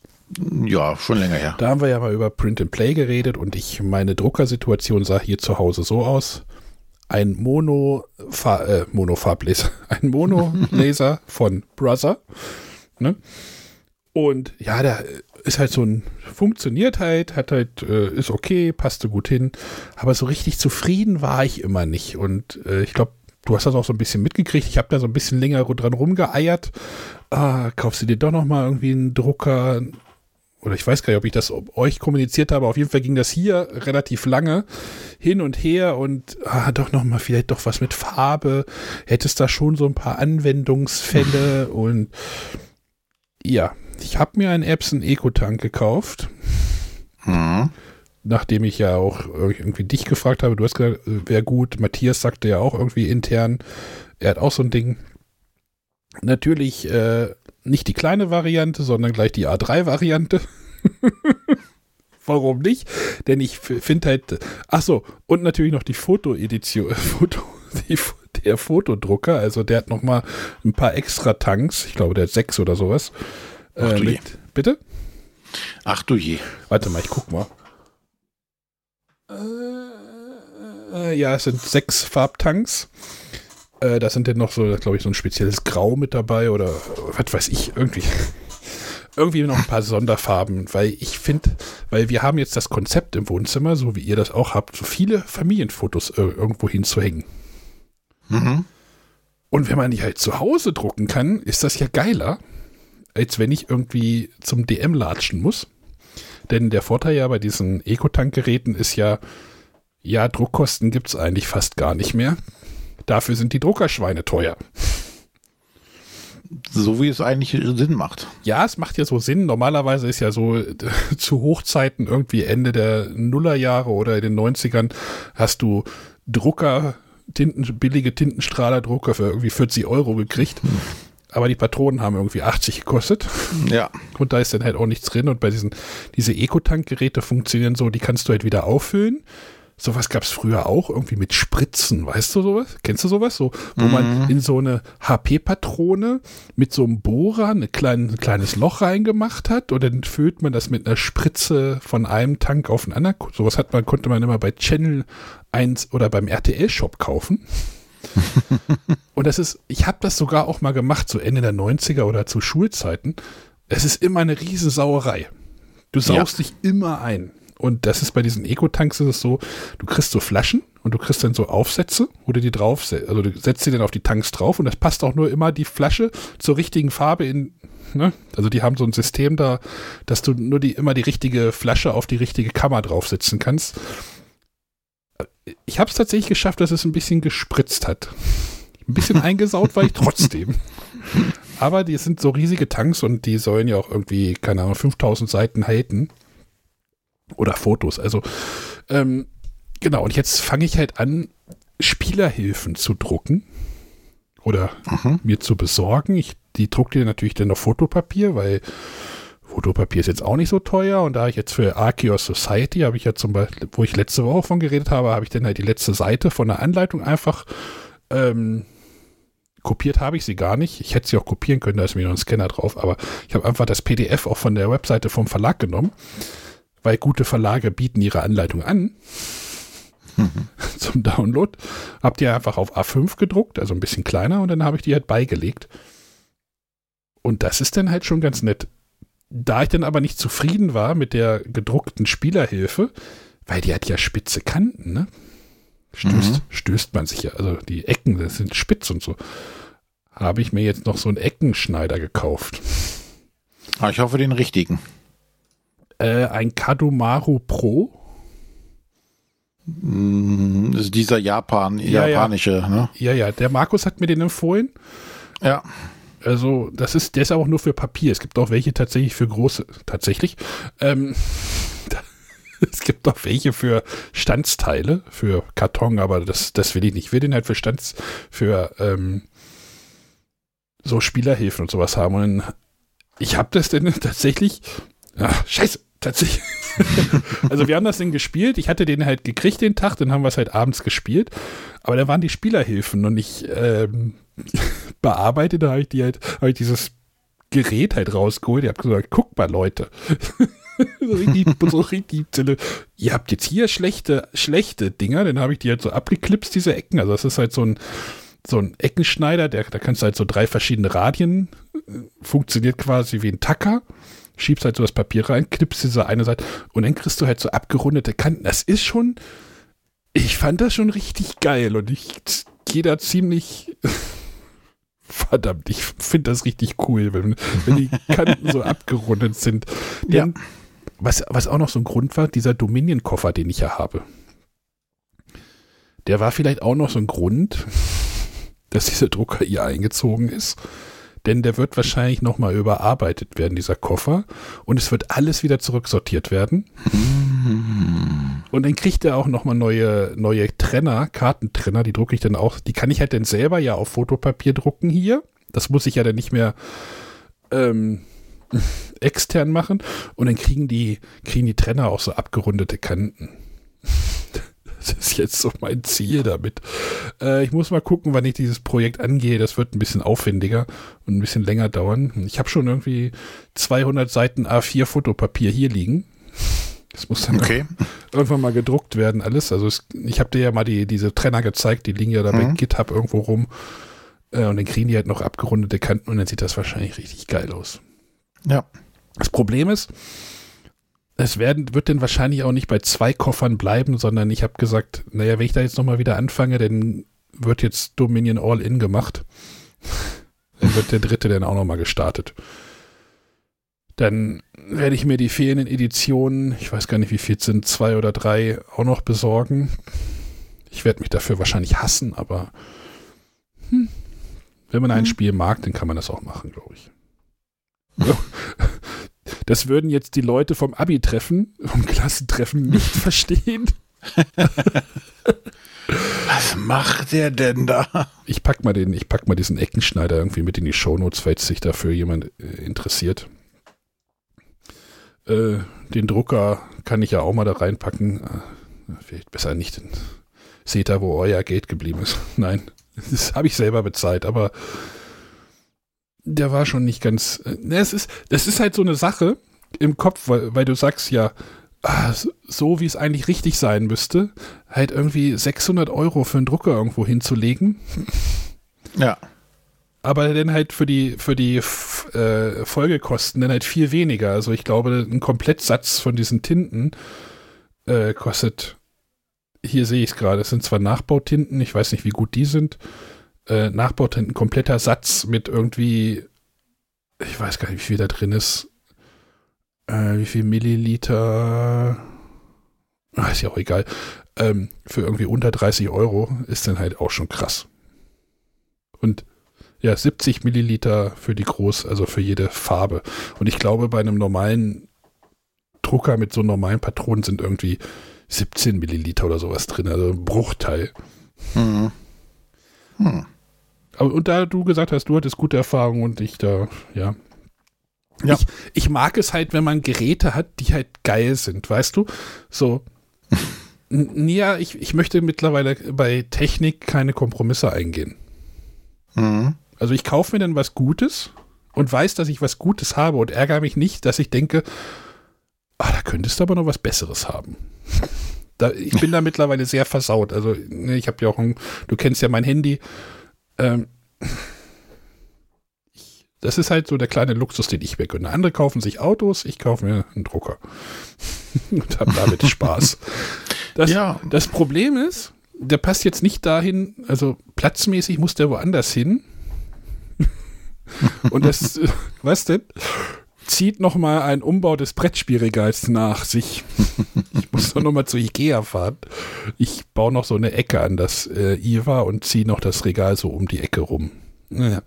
Ja, schon länger her. Da haben wir ja mal über Print and Play geredet und ich, meine Druckersituation sah hier zu Hause so aus. Ein Mono, äh, Monofarblaser, ein Monolaser von Brother. Ne? Und ja, der ist halt so ein, funktioniert halt, hat halt, äh, ist okay, passte gut hin. Aber so richtig zufrieden war ich immer nicht. Und äh, ich glaube, du hast das auch so ein bisschen mitgekriegt. Ich habe da so ein bisschen länger dran rumgeeiert. Ah, kaufst du dir doch noch mal irgendwie einen Drucker? Oder ich weiß gar nicht, ob ich das euch kommuniziert habe. Auf jeden Fall ging das hier relativ lange hin und her und ah, doch noch mal vielleicht doch was mit Farbe. Hättest da schon so ein paar Anwendungsfälle und ja, ich habe mir einen Epson Eco-Tank gekauft. Mhm nachdem ich ja auch irgendwie dich gefragt habe, du hast gesagt, wäre gut. Matthias sagte ja auch irgendwie intern, er hat auch so ein Ding. Natürlich äh, nicht die kleine Variante, sondern gleich die A3-Variante. Warum nicht? Denn ich finde halt, ach so, und natürlich noch die Fotoedition, Foto, die, der Fotodrucker, also der hat noch mal ein paar extra Tanks, ich glaube, der hat sechs oder sowas. Ach äh, mit, bitte? Ach du je. Warte mal, ich guck mal. Äh, ja, es sind sechs Farbtanks. Äh, da sind dann noch so, glaube ich, so ein spezielles Grau mit dabei oder was weiß ich, irgendwie. irgendwie noch ein paar Sonderfarben, weil ich finde, weil wir haben jetzt das Konzept im Wohnzimmer, so wie ihr das auch habt, so viele Familienfotos äh, irgendwo hinzuhängen. Mhm. Und wenn man die halt zu Hause drucken kann, ist das ja geiler, als wenn ich irgendwie zum DM latschen muss. Denn der Vorteil ja bei diesen Ecotank-Geräten ist ja, ja, Druckkosten gibt es eigentlich fast gar nicht mehr. Dafür sind die Druckerschweine teuer. So wie es eigentlich Sinn macht. Ja, es macht ja so Sinn. Normalerweise ist ja so äh, zu Hochzeiten irgendwie Ende der Nullerjahre oder in den 90ern hast du Drucker, Tinten, billige Tintenstrahlerdrucker für irgendwie 40 Euro gekriegt. Aber die Patronen haben irgendwie 80 gekostet. Ja. Und da ist dann halt auch nichts drin. Und bei diesen, diese Ecotank-Geräte funktionieren so, die kannst du halt wieder auffüllen. Sowas gab es früher auch, irgendwie mit Spritzen, weißt du sowas? Kennst du sowas? So, wo Mhm. man in so eine HP-Patrone mit so einem Bohrer ein, klein, ein kleines Loch reingemacht hat und dann füllt man das mit einer Spritze von einem Tank auf den anderen. Sowas hat man, konnte man immer bei Channel 1 oder beim RTL-Shop kaufen. und das ist, ich habe das sogar auch mal gemacht, so Ende der 90er oder zu Schulzeiten. Es ist immer eine Riesensauerei. Du saugst dich immer ein. Und das ist bei diesen Eco-Tanks ist es so, du kriegst so Flaschen und du kriegst dann so Aufsätze, wo du die drauf, also du setzt sie dann auf die Tanks drauf und das passt auch nur immer die Flasche zur richtigen Farbe in, ne? Also die haben so ein System da, dass du nur die, immer die richtige Flasche auf die richtige Kammer draufsetzen kannst. Ich habe es tatsächlich geschafft, dass es ein bisschen gespritzt hat. Ein bisschen eingesaut war ich trotzdem. Aber die sind so riesige Tanks und die sollen ja auch irgendwie, keine Ahnung, 5000 Seiten halten. Oder Fotos. Also, ähm, genau. Und jetzt fange ich halt an, Spielerhilfen zu drucken. Oder Mhm. mir zu besorgen. Ich, die druckt dir natürlich dann auf Fotopapier, weil Fotopapier ist jetzt auch nicht so teuer. Und da ich jetzt für Arceus Society, habe ich ja zum Beispiel, wo ich letzte Woche von geredet habe, habe ich dann halt die letzte Seite von der Anleitung einfach ähm, kopiert habe ich sie gar nicht. Ich hätte sie auch kopieren können, da ist mir noch ein Scanner drauf, aber ich habe einfach das PDF auch von der Webseite vom Verlag genommen, weil gute Verlage bieten ihre Anleitung an zum Download. Hab die einfach auf A5 gedruckt, also ein bisschen kleiner, und dann habe ich die halt beigelegt. Und das ist dann halt schon ganz nett. Da ich dann aber nicht zufrieden war mit der gedruckten Spielerhilfe, weil die hat ja spitze Kanten, ne? Stößt, Mhm. stößt man sich ja, also die Ecken, das sind spitz und so. Habe ich mir jetzt noch so einen Eckenschneider gekauft. Ah, ich hoffe den richtigen. Äh, ein Kadomaru Pro. Mm, Das ist dieser Japan, Ja, ja. japanische, ne? Ja, ja, der Markus hat mir den empfohlen. Ja. Also, das ist, der ist aber auch nur für Papier. Es gibt auch welche tatsächlich für große, tatsächlich. Ähm, es gibt auch welche für Standsteile, für Karton, aber das, das will ich nicht. Ich will den halt für Stands, für ähm, so Spielerhilfen und sowas haben. Und ich habe das denn tatsächlich, ach, scheiße, tatsächlich. also wir haben das Ding gespielt. Ich hatte den halt gekriegt den Tag, dann haben wir es halt abends gespielt. Aber da waren die Spielerhilfen und ich ähm, bearbeitet, da habe ich die halt, habe ich dieses Gerät halt rausgeholt. Ich habe gesagt, guck mal, Leute. so richtig, so richtig, ihr habt jetzt hier schlechte, schlechte Dinger, dann habe ich die halt so abgeklipst, diese Ecken. Also das ist halt so ein, so ein Eckenschneider, der, da kannst du halt so drei verschiedene Radien, äh, funktioniert quasi wie ein Tacker. Schiebst halt so das Papier rein, klippst diese eine Seite und dann kriegst du halt so abgerundete Kanten. Das ist schon, ich fand das schon richtig geil und ich gehe da ziemlich, verdammt, ich finde das richtig cool, wenn, wenn die Kanten so abgerundet sind. Ja. Denn, was, was auch noch so ein Grund war, dieser Dominion-Koffer, den ich ja habe. Der war vielleicht auch noch so ein Grund, dass dieser Drucker hier eingezogen ist. Denn der wird wahrscheinlich nochmal überarbeitet werden, dieser Koffer. Und es wird alles wieder zurücksortiert werden. Und dann kriegt er auch nochmal neue, neue Trenner, Kartentrenner, die drucke ich dann auch, die kann ich halt dann selber ja auf Fotopapier drucken hier. Das muss ich ja dann nicht mehr ähm, extern machen. Und dann kriegen die, kriegen die Trenner auch so abgerundete Kanten. Das ist jetzt so mein Ziel damit. Äh, ich muss mal gucken, wann ich dieses Projekt angehe. Das wird ein bisschen aufwendiger und ein bisschen länger dauern. Ich habe schon irgendwie 200 Seiten A4 Fotopapier hier liegen. Das muss dann Okay. irgendwann mal gedruckt werden, alles. Also es, ich habe dir ja mal die, diese Trenner gezeigt, die liegen ja da bei Mhm. GitHub irgendwo rum. Äh, und dann kriegen die halt noch abgerundete Kanten und dann sieht das wahrscheinlich richtig geil aus. Ja. Das Problem ist, es werden, wird dann wahrscheinlich auch nicht bei zwei Koffern bleiben, sondern ich habe gesagt, naja, wenn ich da jetzt nochmal wieder anfange, dann wird jetzt Dominion All-In gemacht. dann wird der dritte dann auch nochmal gestartet. Dann werde ich mir die fehlenden Editionen, ich weiß gar nicht, wie viel es sind, zwei oder drei, auch noch besorgen. Ich werde mich dafür wahrscheinlich hassen, aber hm, wenn man ein hm. Spiel mag, dann kann man das auch machen, glaube ich. Das würden jetzt die Leute vom Abi-Treffen, vom Klassentreffen nicht verstehen. Was macht der denn da? Ich pack mal den, ich pack mal diesen Eckenschneider irgendwie mit in die Shownotes, falls sich dafür jemand äh, interessiert. Äh, den Drucker kann ich ja auch mal da reinpacken. Äh, vielleicht besser nicht. Seht ihr, wo euer Geld geblieben ist. Nein, das habe ich selber bezahlt, aber der war schon nicht ganz. Äh, ne, es ist, das ist halt so eine Sache im Kopf, weil, weil du sagst ja, ah, so wie es eigentlich richtig sein müsste, halt irgendwie 600 Euro für einen Drucker irgendwo hinzulegen. Ja. Aber dann halt für die, für die äh, Folgekosten dann halt viel weniger. Also ich glaube, ein Komplettsatz von diesen Tinten äh, kostet, hier sehe ich es gerade, es sind zwar Nachbautinten, ich weiß nicht, wie gut die sind, äh, Nachbautinten, kompletter Satz mit irgendwie, ich weiß gar nicht, wie viel da drin ist, äh, wie viel Milliliter, ach, ist ja auch egal, ähm, für irgendwie unter 30 Euro ist dann halt auch schon krass. Und ja, 70 Milliliter für die Groß, also für jede Farbe. Und ich glaube, bei einem normalen Drucker mit so normalen Patronen sind irgendwie 17 Milliliter oder sowas drin, also ein Bruchteil. Mhm. Hm. Und da du gesagt hast, du hattest gute Erfahrungen und ich da, ja. Ja. Ich, ich mag es halt, wenn man Geräte hat, die halt geil sind, weißt du? So. ja, ich, ich möchte mittlerweile bei Technik keine Kompromisse eingehen. Mhm. Also ich kaufe mir dann was Gutes und weiß, dass ich was Gutes habe und ärgere mich nicht, dass ich denke, ah, da könntest du aber noch was Besseres haben. Da, ich bin da mittlerweile sehr versaut. Also ne, ich habe ja auch ein, du kennst ja mein Handy. Ähm, das ist halt so der kleine Luxus, den ich mir gönne. Andere kaufen sich Autos, ich kaufe mir einen Drucker und habe damit Spaß. Das, ja. das Problem ist, der passt jetzt nicht dahin, also platzmäßig muss der woanders hin. und das, was denn? Zieht nochmal ein Umbau des Brettspielregals nach sich. ich muss doch nochmal zu Ikea fahren. Ich baue noch so eine Ecke an das äh, IWA und ziehe noch das Regal so um die Ecke rum. Naja.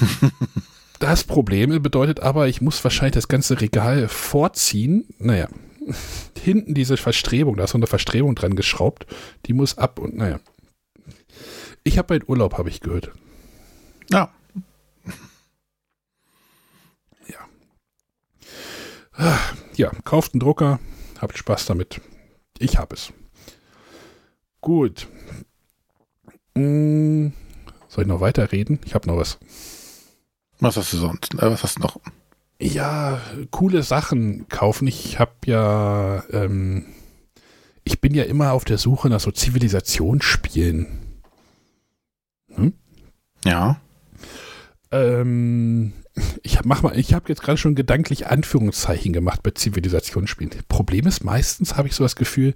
das Problem bedeutet aber, ich muss wahrscheinlich das ganze Regal vorziehen. Naja, hinten diese Verstrebung, da ist so eine Verstrebung dran geschraubt, die muss ab und naja. Ich habe bald Urlaub, habe ich gehört. Ja. Ja, kauft einen Drucker, habt Spaß damit. Ich habe es. Gut. Hm, soll ich noch weiterreden? Ich habe noch was. Was hast du sonst? Äh, was hast du noch? Ja, coole Sachen kaufen. Ich habe ja, ähm, ich bin ja immer auf der Suche nach so Zivilisationsspielen. Hm? Ja. Ähm, ich mach mal, ich habe jetzt gerade schon gedanklich Anführungszeichen gemacht bei Zivilisationsspielen. Problem ist, meistens habe ich so das Gefühl,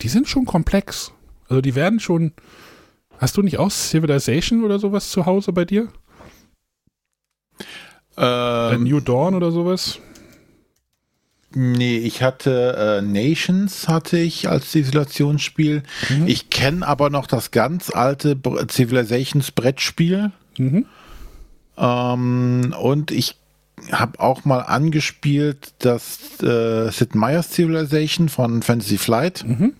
die sind schon komplex. Also die werden schon. Hast du nicht auch Civilization oder sowas zu Hause bei dir? Ähm, New Dawn oder sowas? Nee, ich hatte äh, Nations hatte ich als Zivilisationsspiel. Mhm. Ich kenne aber noch das ganz alte Civilizations Brettspiel. Mhm. Ähm, und ich habe auch mal angespielt das äh, Sid Meier's Civilization von Fantasy Flight. Mhm.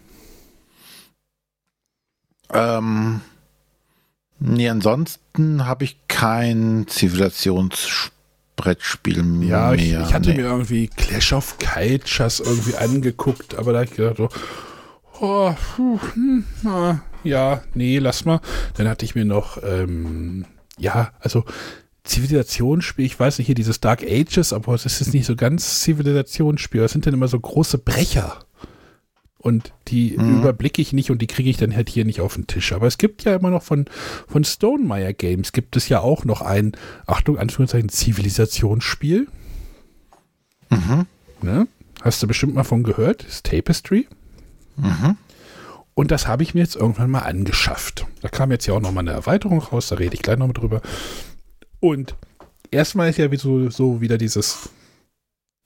Ähm, nee, ansonsten habe ich kein Zivilisationsbrettspiel mehr. Ja, ich, ich hatte nee. mir irgendwie Clash of Cultures irgendwie angeguckt, aber da habe ich gedacht, oh, puh, hm, na, ja, nee, lass mal. Dann hatte ich mir noch, ähm, ja, also Zivilisationsspiel, ich weiß nicht, hier dieses Dark Ages, aber es ist nicht so ganz Zivilisationsspiel. Das sind dann immer so große Brecher. Und die mhm. überblicke ich nicht und die kriege ich dann halt hier nicht auf den Tisch. Aber es gibt ja immer noch von, von Stonemeyer Games, gibt es ja auch noch ein, Achtung, Anführungszeichen, Zivilisationsspiel. Mhm. Ne? Hast du bestimmt mal von gehört? Das Tapestry. Mhm. Und das habe ich mir jetzt irgendwann mal angeschafft. Da kam jetzt ja auch nochmal eine Erweiterung raus, da rede ich gleich nochmal drüber. Und erstmal ist ja wie so, so wieder dieses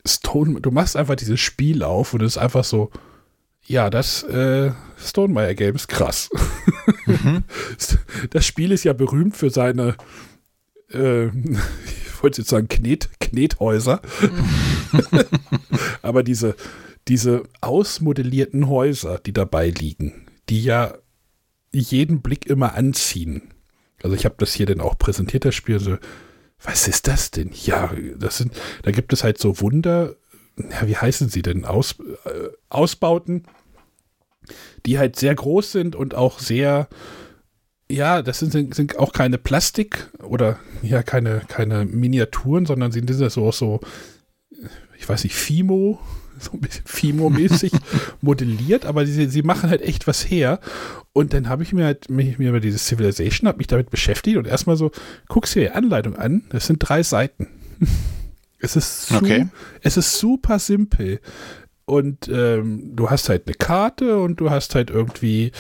Stone, du machst einfach dieses Spiel auf und es ist einfach so, ja, das äh, Stonemeyer Game ist krass. Mhm. Das Spiel ist ja berühmt für seine, äh, ich wollte jetzt sagen, Knet, Knethäuser. Aber diese, diese ausmodellierten Häuser, die dabei liegen, die ja jeden Blick immer anziehen. Also ich habe das hier dann auch präsentiert, das Spiel, so, was ist das denn? Ja, das sind, da gibt es halt so Wunder, ja, wie heißen sie denn? Aus, äh, Ausbauten, die halt sehr groß sind und auch sehr, ja, das sind, sind auch keine Plastik oder ja, keine, keine Miniaturen, sondern sind diese so, so, ich weiß nicht, Fimo, so ein bisschen Fimo-mäßig modelliert, aber sie, sie machen halt echt was her. Und dann habe ich mir halt mich, mir über diese Civilization, habe mich damit beschäftigt und erstmal so, guckst dir die Anleitung an, das sind drei Seiten. es ist, su Okay. es ist super simpel. Und ähm, du hast halt eine Karte und du hast halt irgendwie,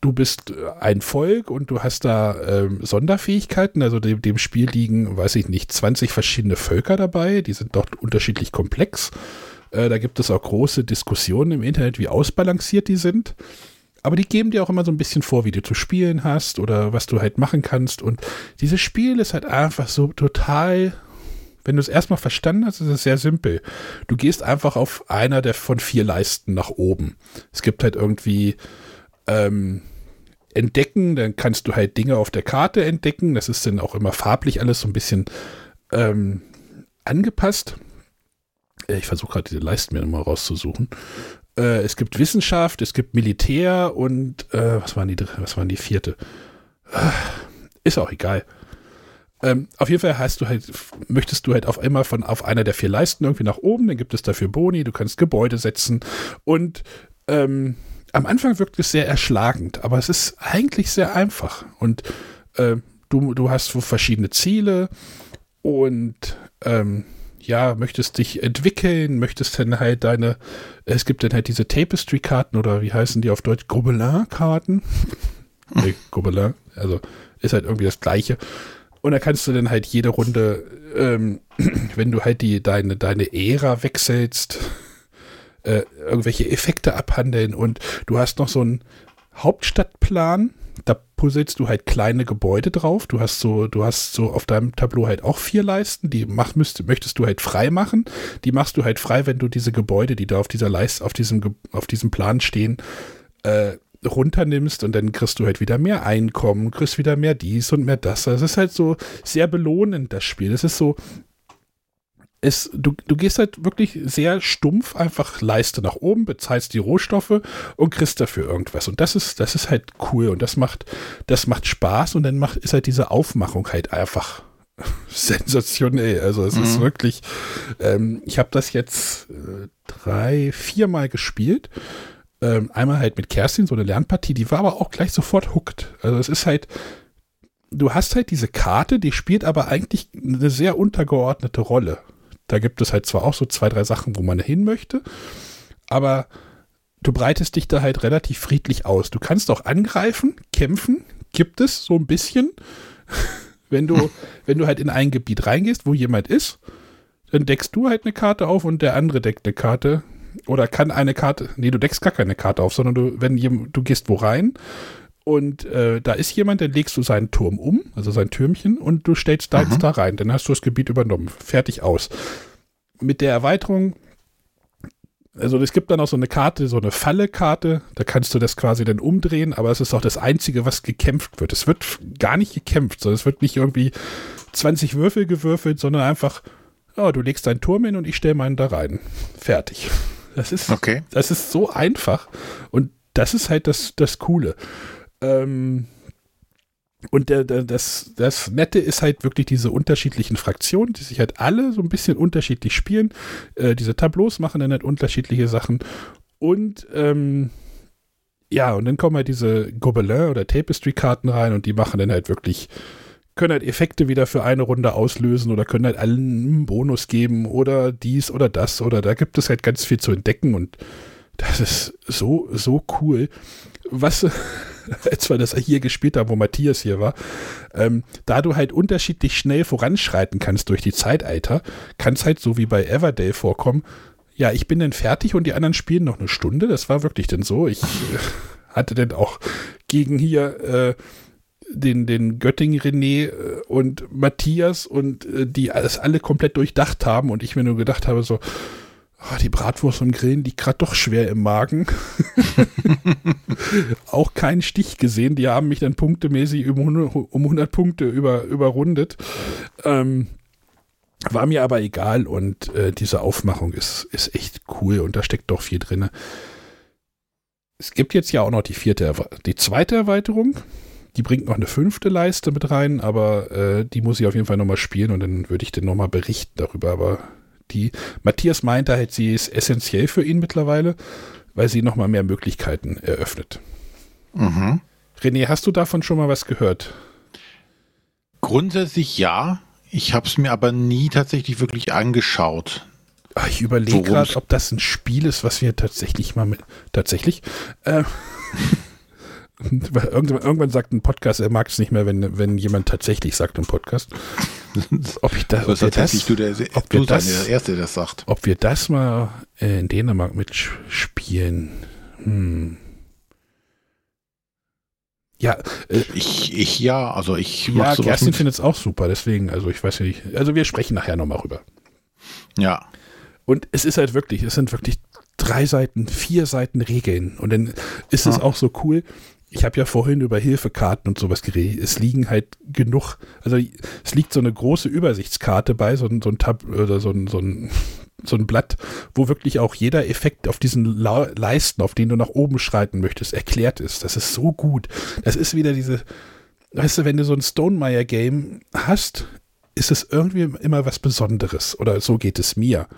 du bist ein Volk und du hast da ähm, Sonderfähigkeiten. Also dem, dem Spiel liegen, weiß ich nicht, 20 verschiedene Völker dabei. Die sind dort unterschiedlich komplex. Äh, da gibt es auch große Diskussionen im Internet, wie ausbalanciert die sind. Aber die geben dir auch immer so ein bisschen vor, wie du zu spielen hast oder was du halt machen kannst. Und dieses Spiel ist halt einfach so total wenn du es erstmal verstanden hast, ist es sehr simpel. Du gehst einfach auf einer der von vier Leisten nach oben. Es gibt halt irgendwie ähm, Entdecken, dann kannst du halt Dinge auf der Karte entdecken. Das ist dann auch immer farblich alles so ein bisschen ähm, angepasst. Äh, Ich versuche gerade diese Leisten mir nochmal rauszusuchen. Äh, es gibt Wissenschaft, es gibt Militär und äh, was waren die, was waren die vierte? Ah, Ist auch egal. Ähm, auf jeden Fall hast du halt, möchtest du halt auf einmal von auf einer der vier Leisten irgendwie nach oben, dann gibt es dafür Boni, du kannst Gebäude setzen und ähm, am Anfang wirkt es sehr erschlagend, aber es ist eigentlich sehr einfach und äh, du, du hast verschiedene Ziele und ähm, ja, möchtest dich entwickeln, möchtest dann halt deine, es gibt dann halt diese Tapestry-Karten oder wie heißen die auf Deutsch? Gobelin-Karten. nee, Gobelin, also ist halt irgendwie das Gleiche. Und da kannst du dann halt jede Runde, ähm, wenn du halt die, deine, deine Ära wechselst, äh, irgendwelche Effekte abhandeln und du hast noch so einen Hauptstadtplan, da puzzelst du halt kleine Gebäude drauf. Du hast so, du hast so auf deinem Tableau halt auch vier Leisten, die mach, müsst, möchtest du halt frei machen. Die machst du halt frei, wenn du diese Gebäude, die da auf dieser Leiste, auf diesem, auf diesem Plan stehen, äh, runternimmst und dann kriegst du halt wieder mehr Einkommen, kriegst wieder mehr dies und mehr das. Das ist halt so sehr belohnend, das Spiel. Das ist so, es, du, du gehst halt wirklich sehr stumpf einfach Leiste nach oben, bezahlst die Rohstoffe und kriegst dafür irgendwas. Und das ist, das ist halt cool und das macht, das macht Spaß und dann macht, ist halt diese Aufmachung halt einfach sensationell. Also es ist Mhm. wirklich, ähm, ich habe das jetzt äh, drei, viermal gespielt. Ähm, einmal halt mit Kerstin, so eine Lernpartie, die war aber auch gleich sofort hooked. Also es ist halt, du hast halt diese Karte, die spielt aber eigentlich eine sehr untergeordnete Rolle. Da gibt es halt zwar auch so zwei, drei Sachen, wo man hin möchte, aber du breitest dich da halt relativ friedlich aus. Du kannst auch angreifen, kämpfen, gibt es so ein bisschen. Wenn du, wenn du halt in ein Gebiet reingehst, wo jemand ist, dann deckst du halt eine Karte auf und der andere deckt eine Karte. Oder kann eine Karte, nee, du deckst gar keine Karte auf, sondern du, wenn du gehst wo rein und äh, da ist jemand, dann legst du seinen Turm um, also sein Türmchen, und du stellst deins Mhm. da rein. Dann hast du das Gebiet übernommen. Fertig aus. Mit der Erweiterung, also es gibt dann auch so eine Karte, so eine Falle-Karte, da kannst du das quasi dann umdrehen, aber es ist auch das Einzige, was gekämpft wird. Es wird gar nicht gekämpft, sondern es wird nicht irgendwie 20 Würfel gewürfelt, sondern einfach, ja, du legst deinen Turm hin und ich stelle meinen da rein. Fertig. Das ist, Okay. das ist so einfach und das ist halt das, das Coole. Ähm, und der, der, das, das Nette ist halt wirklich diese unterschiedlichen Fraktionen, die sich halt alle so ein bisschen unterschiedlich spielen. Äh, diese Tableaus machen dann halt unterschiedliche Sachen. Und ähm, ja, und dann kommen halt diese Gobelin- oder Tapestry-Karten rein und die machen dann halt wirklich können halt Effekte wieder für eine Runde auslösen oder können halt allen einen Bonus geben oder dies oder das oder da gibt es halt ganz viel zu entdecken und das ist so, so cool. Was, als wir das hier gespielt haben, wo Matthias hier war, ähm, da du halt unterschiedlich schnell voranschreiten kannst durch die Zeitalter, kann es halt so wie bei Everdale vorkommen, ja, ich bin dann fertig und die anderen spielen noch eine Stunde. Das war wirklich denn so. Ich äh, hatte dann auch gegen hier äh, den, den Götting René äh, und Matthias und äh, die das alle komplett durchdacht haben und ich mir nur gedacht habe, so, oh, die Bratwurst und Grillen liegt gerade doch schwer im Magen. auch keinen Stich gesehen. Die haben mich dann punktemäßig um 100, um 100 Punkte über, überrundet. Ähm, war mir aber egal und äh, diese Aufmachung ist, ist echt cool und da steckt doch viel drin. Es gibt jetzt ja auch noch die vierte, die zweite Erweiterung. Die bringt noch eine fünfte Leiste mit rein, aber äh, die muss ich auf jeden Fall nochmal spielen und dann würde ich dann nochmal berichten darüber. Aber die, Matthias meinte halt, sie ist essentiell für ihn mittlerweile, weil sie nochmal mehr Möglichkeiten eröffnet. Mhm. René, hast du davon schon mal was gehört? Grundsätzlich ja. Ich habe es mir aber nie tatsächlich wirklich angeschaut. Ach, ich überlege gerade, ob das ein Spiel ist, was wir tatsächlich mal mit. Tatsächlich? Äh, irgendwann, irgendwann, sagt ein Podcast, er mag es nicht mehr, wenn, wenn jemand tatsächlich sagt im Podcast. ob ich das, ob das, du der, ob du das, der Erste, der das sagt. Ob wir das mal in Dänemark mitspielen. Hm. Ja, äh, ich, ich ja, also ich Ja, Kerstin findet es auch super, deswegen, also ich weiß ja nicht. Also wir sprechen nachher nochmal rüber. Ja. Und es ist halt wirklich, es sind wirklich drei Seiten, vier Seiten Regeln. Und dann ist es auch so cool. Ich habe ja vorhin über Hilfekarten und sowas geredet. Es liegen halt genug, also es liegt so eine große Übersichtskarte bei, so ein, so ein Tab oder so ein, so ein so ein Blatt, wo wirklich auch jeder Effekt auf diesen Leisten, auf den du nach oben schreiten möchtest, erklärt ist. Das ist so gut. Das ist wieder diese, weißt du, wenn du so ein Stonemeyer-Game hast, ist es irgendwie immer was Besonderes. Oder so geht es mir.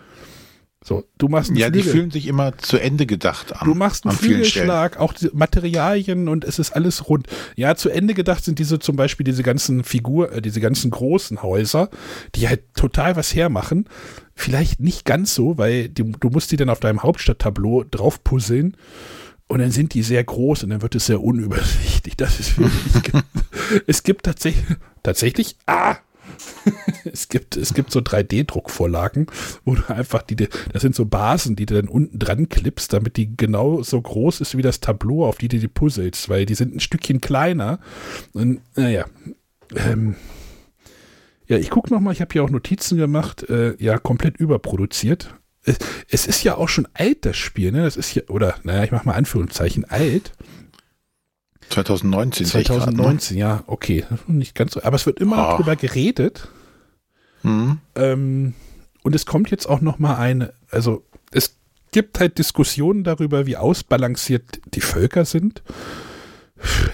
So, du machst einen ja, Flügel. die fühlen sich immer zu Ende gedacht an. Du machst einen Flügelschlag, auch die Materialien und es ist alles rund. Ja, zu Ende gedacht sind diese zum Beispiel diese ganzen Figur, äh, diese ganzen großen Häuser, die halt total was hermachen. Vielleicht nicht ganz so, weil die, du musst die dann auf deinem Hauptstadttableau drauf puzzeln und dann sind die sehr groß und dann wird es sehr unübersichtlich. Das ist wirklich. es gibt tatsächlich, tatsächlich, ah, es gibt, es gibt so 3D-Druckvorlagen, wo du einfach die, das sind so Basen, die du dann unten dran klippst, damit die genau so groß ist wie das Tableau, auf die du die puzzelst, weil die sind ein Stückchen kleiner. Und naja, ähm, ja, ich gucke nochmal, ich habe hier auch Notizen gemacht, äh, ja, komplett überproduziert. Es, es, ist ja auch schon alt, das Spiel, ne? Das ist ja, oder, naja, ich mache mal Anführungszeichen, alt. 2019. 2019, grad, ne? ja, okay. Nicht ganz so, aber es wird immer oh. noch drüber geredet. Mhm. Ähm, und es kommt jetzt auch noch mal eine, also es gibt halt Diskussionen darüber, wie ausbalanciert die Völker sind.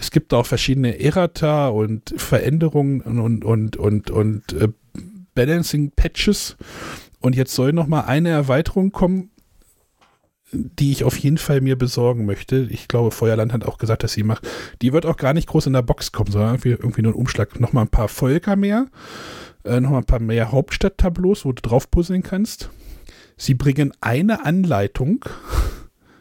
Es gibt auch verschiedene Errata und Veränderungen und, und, und, und äh, Balancing-Patches. Und jetzt soll noch mal eine Erweiterung kommen, die ich auf jeden Fall mir besorgen möchte. Ich glaube, Feuerland hat auch gesagt, dass sie macht. Die wird auch gar nicht groß in der Box kommen, sondern irgendwie, irgendwie nur ein Umschlag. Nochmal ein paar Völker mehr, äh, nochmal ein paar mehr Hauptstadttableaus, wo du drauf puzzeln kannst. Sie bringen eine Anleitung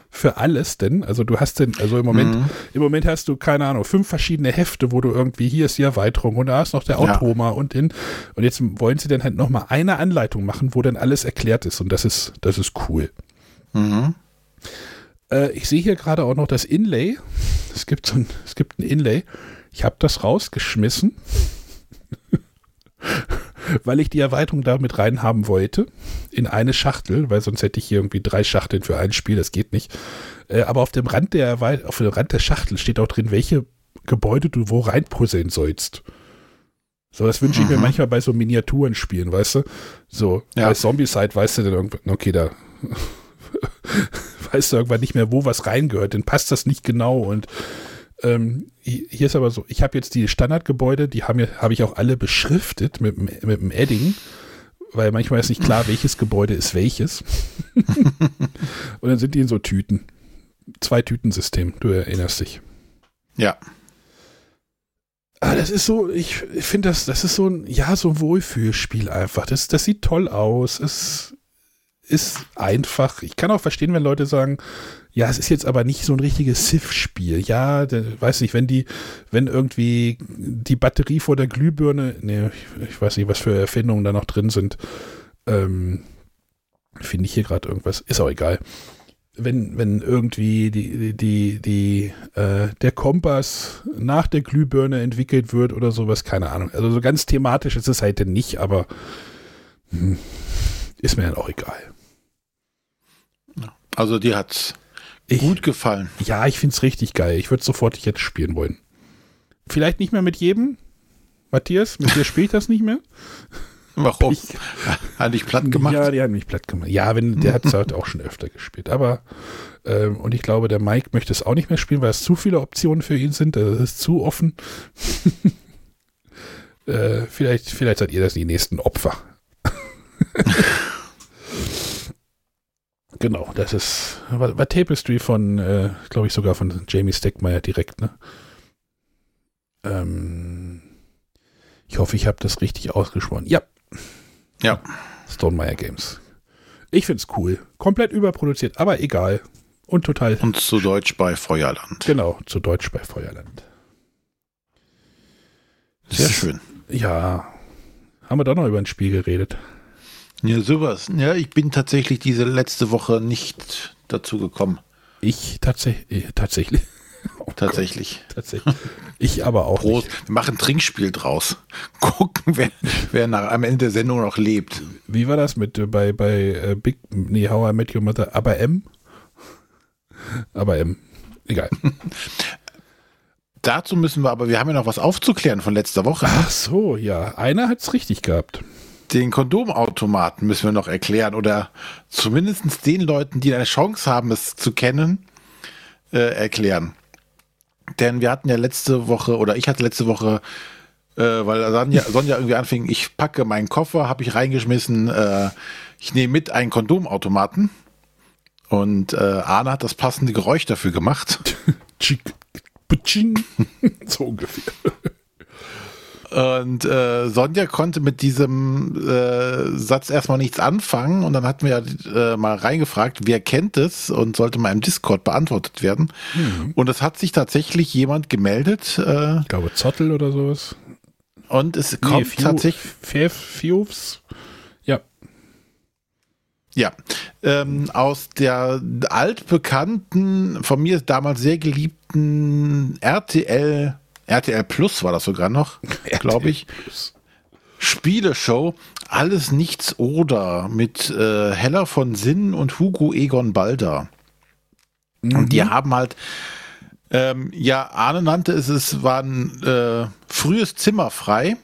für alles denn. Also du hast denn, also im Moment, mhm. im Moment hast du, keine Ahnung, fünf verschiedene Hefte, wo du irgendwie, hier ist die Erweiterung und da ist noch der Automa ja. und in, und jetzt wollen sie dann halt nochmal eine Anleitung machen, wo dann alles erklärt ist und das ist, das ist cool. Mhm. Äh, ich sehe hier gerade auch noch das Inlay. Es gibt so ein, es gibt ein Inlay. Ich habe das rausgeschmissen, weil ich die Erweiterung damit reinhaben wollte in eine Schachtel, weil sonst hätte ich hier irgendwie drei Schachteln für ein Spiel. Das geht nicht. Äh, aber auf dem Rand der auf dem Rand der Schachtel steht auch drin, welche Gebäude du wo reinpuzzeln sollst. So, das wünsche ich mhm. mir manchmal bei so Miniaturen spielen, weißt du? So, ja. bei Zombie-Side weißt du dann irgendwann, okay, da weißt du irgendwann nicht mehr, wo was reingehört, dann passt das nicht genau und ähm, hier ist aber so, ich habe jetzt die Standardgebäude, die habe hab ich auch alle beschriftet mit, mit dem Edding, weil manchmal ist nicht klar, welches Gebäude ist welches. und dann sind die in so Tüten. Zwei Tütensystem, du erinnerst dich. Ja. Ah, das ist so, ich, ich finde das, das ist so ein, ja, so ein Wohlfühlspiel einfach. Das, das sieht toll aus. Es ist einfach. Ich kann auch verstehen, wenn Leute sagen, ja, es ist jetzt aber nicht so ein richtiges Civ-Spiel. Ja, der, weiß nicht, wenn die, wenn irgendwie die Batterie vor der Glühbirne, nee, ich, weiß nicht, was für Erfindungen da noch drin sind. Ähm, finde ich hier gerade irgendwas, ist auch egal wenn, wenn irgendwie die, die, die, äh, der Kompass nach der Glühbirne entwickelt wird oder sowas, keine Ahnung. Also so ganz thematisch ist es halt nicht, aber hm, ist mir dann auch egal. Also dir hat's ich, gut gefallen. Ja, ich finde es richtig geil. Ich würde sofort jetzt spielen wollen. Vielleicht nicht mehr mit jedem. Matthias, mit dir spielt das nicht mehr. Warum? Ich, hat dich platt gemacht? Ja, die haben mich platt gemacht. Ja, wenn, der hat es halt auch schon öfter gespielt. Aber, ähm, und ich glaube, der Mike möchte es auch nicht mehr spielen, weil es zu viele Optionen für ihn sind. Das ist zu offen. äh, vielleicht, vielleicht seid ihr das die nächsten Opfer. Genau, das ist, war, war Tapestry von, äh, glaube ich, sogar von Jamie Steckmeyer direkt, ne? Ähm, ich hoffe, ich habe das richtig ausgesprochen. Ja, ja. Stonemeyer Games. Ich finde es cool. Komplett überproduziert, aber egal. Und total. Und zu Deutsch bei Feuerland. Genau, zu Deutsch bei Feuerland. Sehr schön. Ja. Haben wir doch noch über ein Spiel geredet? Ja, sowas. Ja, ich bin tatsächlich diese letzte Woche nicht dazu gekommen. Ich tatsächlich. Äh, tatsächlich. Oh tatsächlich. Gott, tatsächlich. Ich aber auch. Prost. Nicht. Wir machen ein Trinkspiel draus. Gucken, wer, wer nach, am Ende der Sendung noch lebt. Wie war das mit äh, bei, bei äh, Big, nee, How I Met Your Mother, aber M? Aber M. Egal. Dazu müssen wir aber, wir haben ja noch was aufzuklären von letzter Woche. Ne? Ach so, ja. Einer hat es richtig gehabt. Den Kondomautomaten müssen wir noch erklären oder zumindest den Leuten, die eine Chance haben, es zu kennen, äh, erklären. Denn wir hatten ja letzte Woche, oder ich hatte letzte Woche, äh, weil Sonja, Sonja irgendwie anfing, ich packe meinen Koffer, habe ich reingeschmissen, äh, ich nehme mit einen Kondomautomaten. Und äh, Arne hat das passende Geräusch dafür gemacht. so ungefähr. Und äh, Sonja konnte mit diesem äh, Satz erstmal nichts anfangen und dann hatten wir äh, mal reingefragt, wer kennt es und sollte mal im Discord beantwortet werden. Mhm. Und es hat sich tatsächlich jemand gemeldet. Äh, ich glaube Zottel oder sowas. Und es kommt nee, tatsächlich. Fiufs. Ja. Ja, ähm, aus der altbekannten, von mir damals sehr geliebten RTL RTL Plus war das sogar noch, glaube ich. Spieleshow, alles nichts oder mit äh, Heller von Sinn und Hugo Egon Balder. Mhm. Und die haben halt, ähm, ja, Arne nannte es, es war ein äh, frühes Zimmer frei.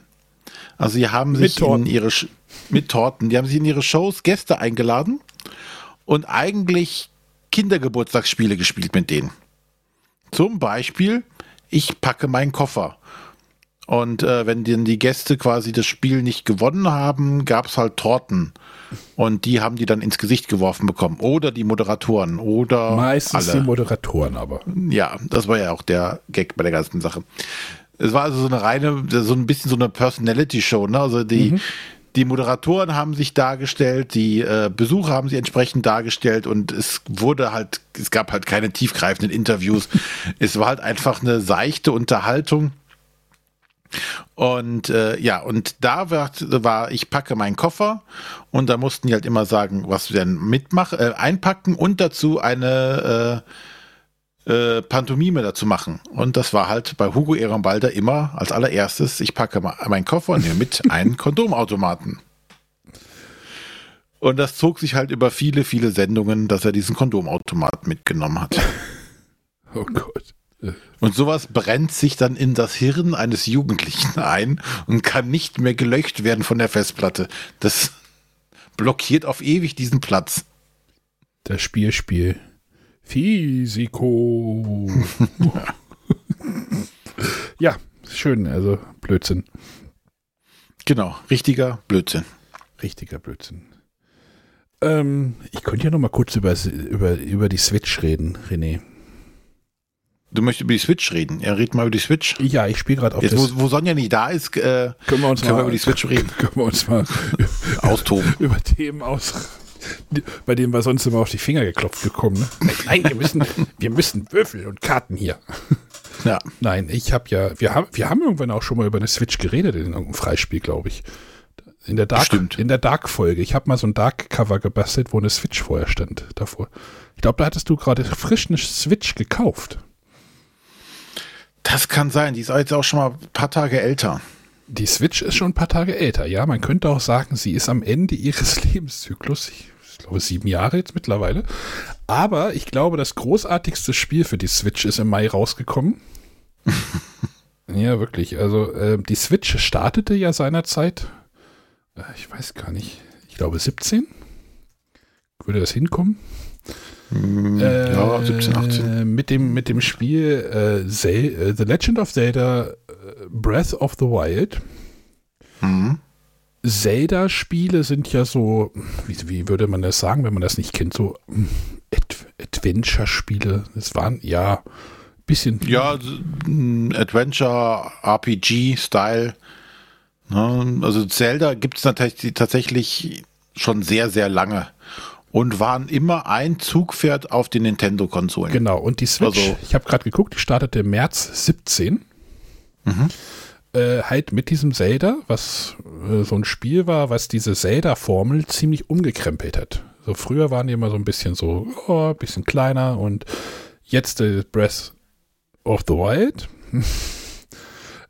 Also sie haben sich in ihre mit Torten, die haben sich in ihre Shows Gäste eingeladen und eigentlich Kindergeburtstagsspiele gespielt mit denen. Zum Beispiel ich packe meinen Koffer. Und äh, wenn dann die Gäste quasi das Spiel nicht gewonnen haben, gab es halt Torten. Und die haben die dann ins Gesicht geworfen bekommen. Oder die Moderatoren. Oder Meistens alle. die Moderatoren aber. Ja, das war ja auch der Gag bei der ganzen Sache. Es war also so eine reine, so ein bisschen so eine Personality-Show. Ne? Also die, mhm. Die Moderatoren haben sich dargestellt, die äh, Besucher haben sich entsprechend dargestellt und es wurde halt, es gab halt keine tiefgreifenden Interviews. es war halt einfach eine seichte Unterhaltung. Und äh, ja, und da war, war, ich packe meinen Koffer und da mussten die halt immer sagen, was wir denn mitmachen, äh, einpacken und dazu eine äh, äh, Pantomime dazu machen. Und das war halt bei Hugo Ehrenbalder immer als allererstes, ich packe meinen Koffer und nehme mit einen Kondomautomaten. Und das zog sich halt über viele, viele Sendungen, dass er diesen Kondomautomat mitgenommen hat. Oh Gott. Und sowas brennt sich dann in das Hirn eines Jugendlichen ein und kann nicht mehr gelöscht werden von der Festplatte. Das blockiert auf ewig diesen Platz. Das Spielspiel. Physiko. ja, schön, also Blödsinn. Genau, richtiger Blödsinn. Richtiger Blödsinn. Ähm, ich könnte ja noch mal kurz über, über, über die Switch reden, René. Du möchtest über die Switch reden. Er redet mal über die Switch. Ja, ich spiele gerade auf Jetzt, wo, wo Sonja nicht da ist, äh, können wir uns können mal, wir über die Switch reden. Können wir uns mal Austoben. über Themen aus, bei denen wir sonst immer auf die Finger geklopft bekommen. Ne? Nein, wir müssen, wir müssen Würfel und Karten hier. Ja. Nein, ich habe ja, wir haben, wir haben irgendwann auch schon mal über eine Switch geredet in irgendeinem Freispiel, glaube ich. In der Dark, Stimmt. in der Dark-Folge. Ich habe mal so ein Dark-Cover gebastelt, wo eine Switch vorher stand davor. Ich glaube, da hattest du gerade frisch eine Switch gekauft. Das kann sein. Die ist jetzt auch schon mal ein paar Tage älter. Die Switch ist schon ein paar Tage älter. Ja, man könnte auch sagen, sie ist am Ende ihres Lebenszyklus. Ich, ich glaube, sieben Jahre jetzt mittlerweile. Aber ich glaube, das großartigste Spiel für die Switch ist im Mai rausgekommen. ja, wirklich. Also, äh, die Switch startete ja seinerzeit, äh, ich weiß gar nicht, ich glaube 17. Würde das hinkommen? Äh, ja, 17, 18. Mit dem, mit dem Spiel äh, äh, The Legend of Zelda äh, Breath of the Wild. Mhm. Zelda-Spiele sind ja so, wie, wie würde man das sagen, wenn man das nicht kennt, so mm, Ad Adventure-Spiele. Das waren ja ein bisschen. Ja, so, ein Adventure, RPG-Style. Ne? Also Zelda gibt es natürlich tatsächlich schon sehr, sehr lange. Und waren immer ein Zugpferd auf den Nintendo-Konsolen. Genau, und die Switch, Also- ich habe gerade geguckt, die startete im März 17. Mhm. Äh, halt mit diesem Zelda, was äh, so ein Spiel war, was diese Zelda-Formel ziemlich umgekrempelt hat. So früher waren die immer so ein bisschen so, oh, ein bisschen kleiner und jetzt äh, Breath of the Wild.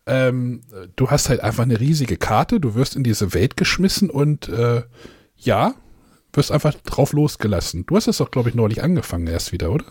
ähm, du hast halt einfach eine riesige Karte, du wirst in diese Welt geschmissen und äh, ja, wirst einfach drauf losgelassen. Du hast das doch, glaube ich, neulich angefangen erst wieder, oder?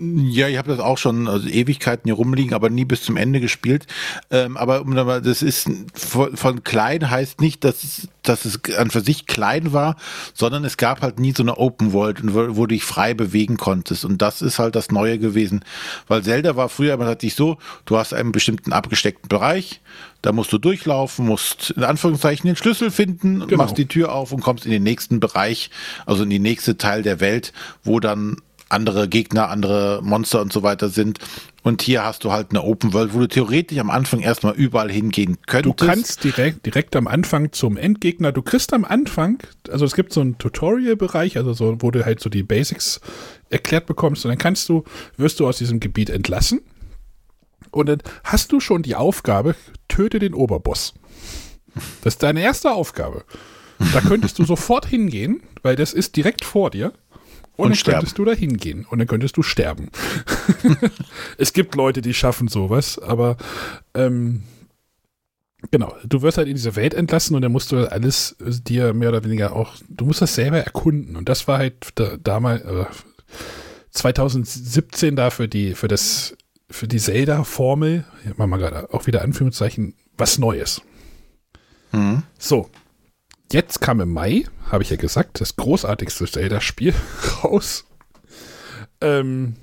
Ja, ich habe das auch schon also Ewigkeiten hier rumliegen, aber nie bis zum Ende gespielt. Ähm, aber um das ist von, von klein heißt nicht, dass, es- dass es an für sich klein war, sondern es gab halt nie so eine Open World, wo, wo du dich frei bewegen konntest. Und das ist halt das Neue gewesen. Weil Zelda war früher, man hat sich so, du hast einen bestimmten abgesteckten Bereich, da musst du durchlaufen, musst in Anführungszeichen den Schlüssel finden, Genau. machst die Tür auf und kommst in den nächsten Bereich, also in die nächste Teil der Welt, wo dann andere Gegner, andere Monster und so weiter sind. Und hier hast du halt eine Open World, wo du theoretisch am Anfang erstmal überall hingehen Du könntest. kannst direkt, direkt am Anfang zum Endgegner, du kriegst am Anfang, also es gibt so einen Tutorial-Bereich, also so, wo du halt so die Basics erklärt bekommst und dann kannst du, wirst du aus diesem Gebiet entlassen und dann hast du schon die Aufgabe, töte den Oberboss. Das ist deine erste Aufgabe. Da könntest du sofort hingehen, weil das ist direkt vor dir. Und, Und dann sterben. könntest du da hingehen und dann könntest du sterben. es gibt Leute, die schaffen sowas, aber ähm, Genau, du wirst halt in diese Welt entlassen und dann musst du alles äh, dir mehr oder weniger auch, du musst das selber erkunden. Und das war halt da, damals, äh, 2017 da für die, für das, für die Zelda-Formel, machen wir gerade auch wieder Anführungszeichen, was Neues. Mhm. So, jetzt kam im Mai, habe ich ja gesagt, das großartigste Zelda-Spiel raus. Ähm,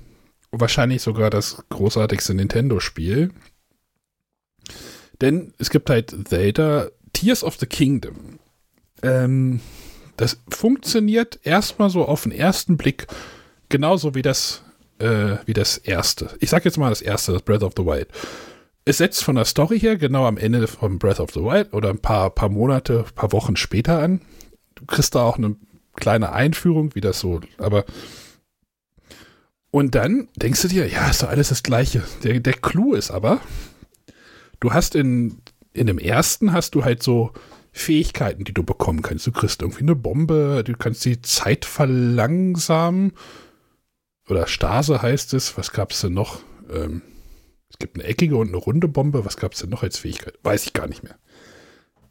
wahrscheinlich sogar das großartigste Nintendo-Spiel. Denn es gibt halt Zelda Tears of the Kingdom. Ähm, das funktioniert erstmal so auf den ersten Blick genauso wie das, äh, wie das erste. Ich sag jetzt mal das erste, das Breath of the Wild. Es setzt von der Story her genau am Ende von Breath of the Wild oder ein paar, paar Monate, paar Wochen später an. Du kriegst da auch eine kleine Einführung, wie das so, aber und dann denkst du dir, ja, ist doch alles das Gleiche. Der, der Clou ist aber, du hast in, in dem ersten hast du halt so Fähigkeiten, die du bekommen kannst. Du kriegst irgendwie eine Bombe, du kannst die Zeit verlangsamen. Oder Stase heißt es. Was gab es denn noch? Ähm, es gibt eine eckige und eine runde Bombe. Was gab es denn noch als Fähigkeit? Weiß ich gar nicht mehr.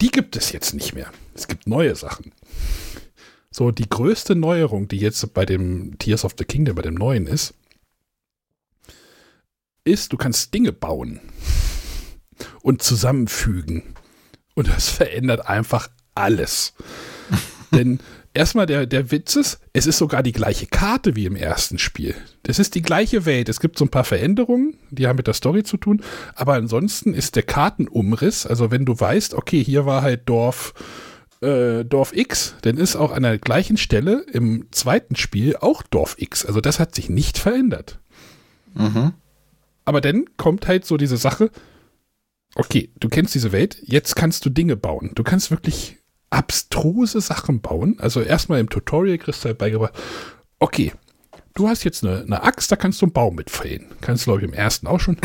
Die gibt es jetzt nicht mehr. Es gibt neue Sachen. So, die größte Neuerung, die jetzt bei dem Tears of the Kingdom, bei dem neuen ist, ist, du kannst Dinge bauen und zusammenfügen. Und das verändert einfach alles. Denn erstmal der, der Witz ist, es ist sogar die gleiche Karte wie im ersten Spiel. Das ist die gleiche Welt. Es gibt so ein paar Veränderungen, die haben mit der Story zu tun. Aber ansonsten ist der Kartenumriss, also wenn du weißt, okay, hier war halt Dorf, äh, Dorf X, dann ist auch an der gleichen Stelle im zweiten Spiel auch Dorf X. Also das hat sich nicht verändert. Mhm. Aber dann kommt halt so diese Sache, okay, du kennst diese Welt, jetzt kannst du Dinge bauen. Du kannst wirklich abstruse Sachen bauen. Also erstmal im Tutorial kriegst du halt beigebracht, okay, du hast jetzt eine, eine Axt, da kannst du einen Baum mitfällen. Kannst du, glaube ich, im ersten auch schon.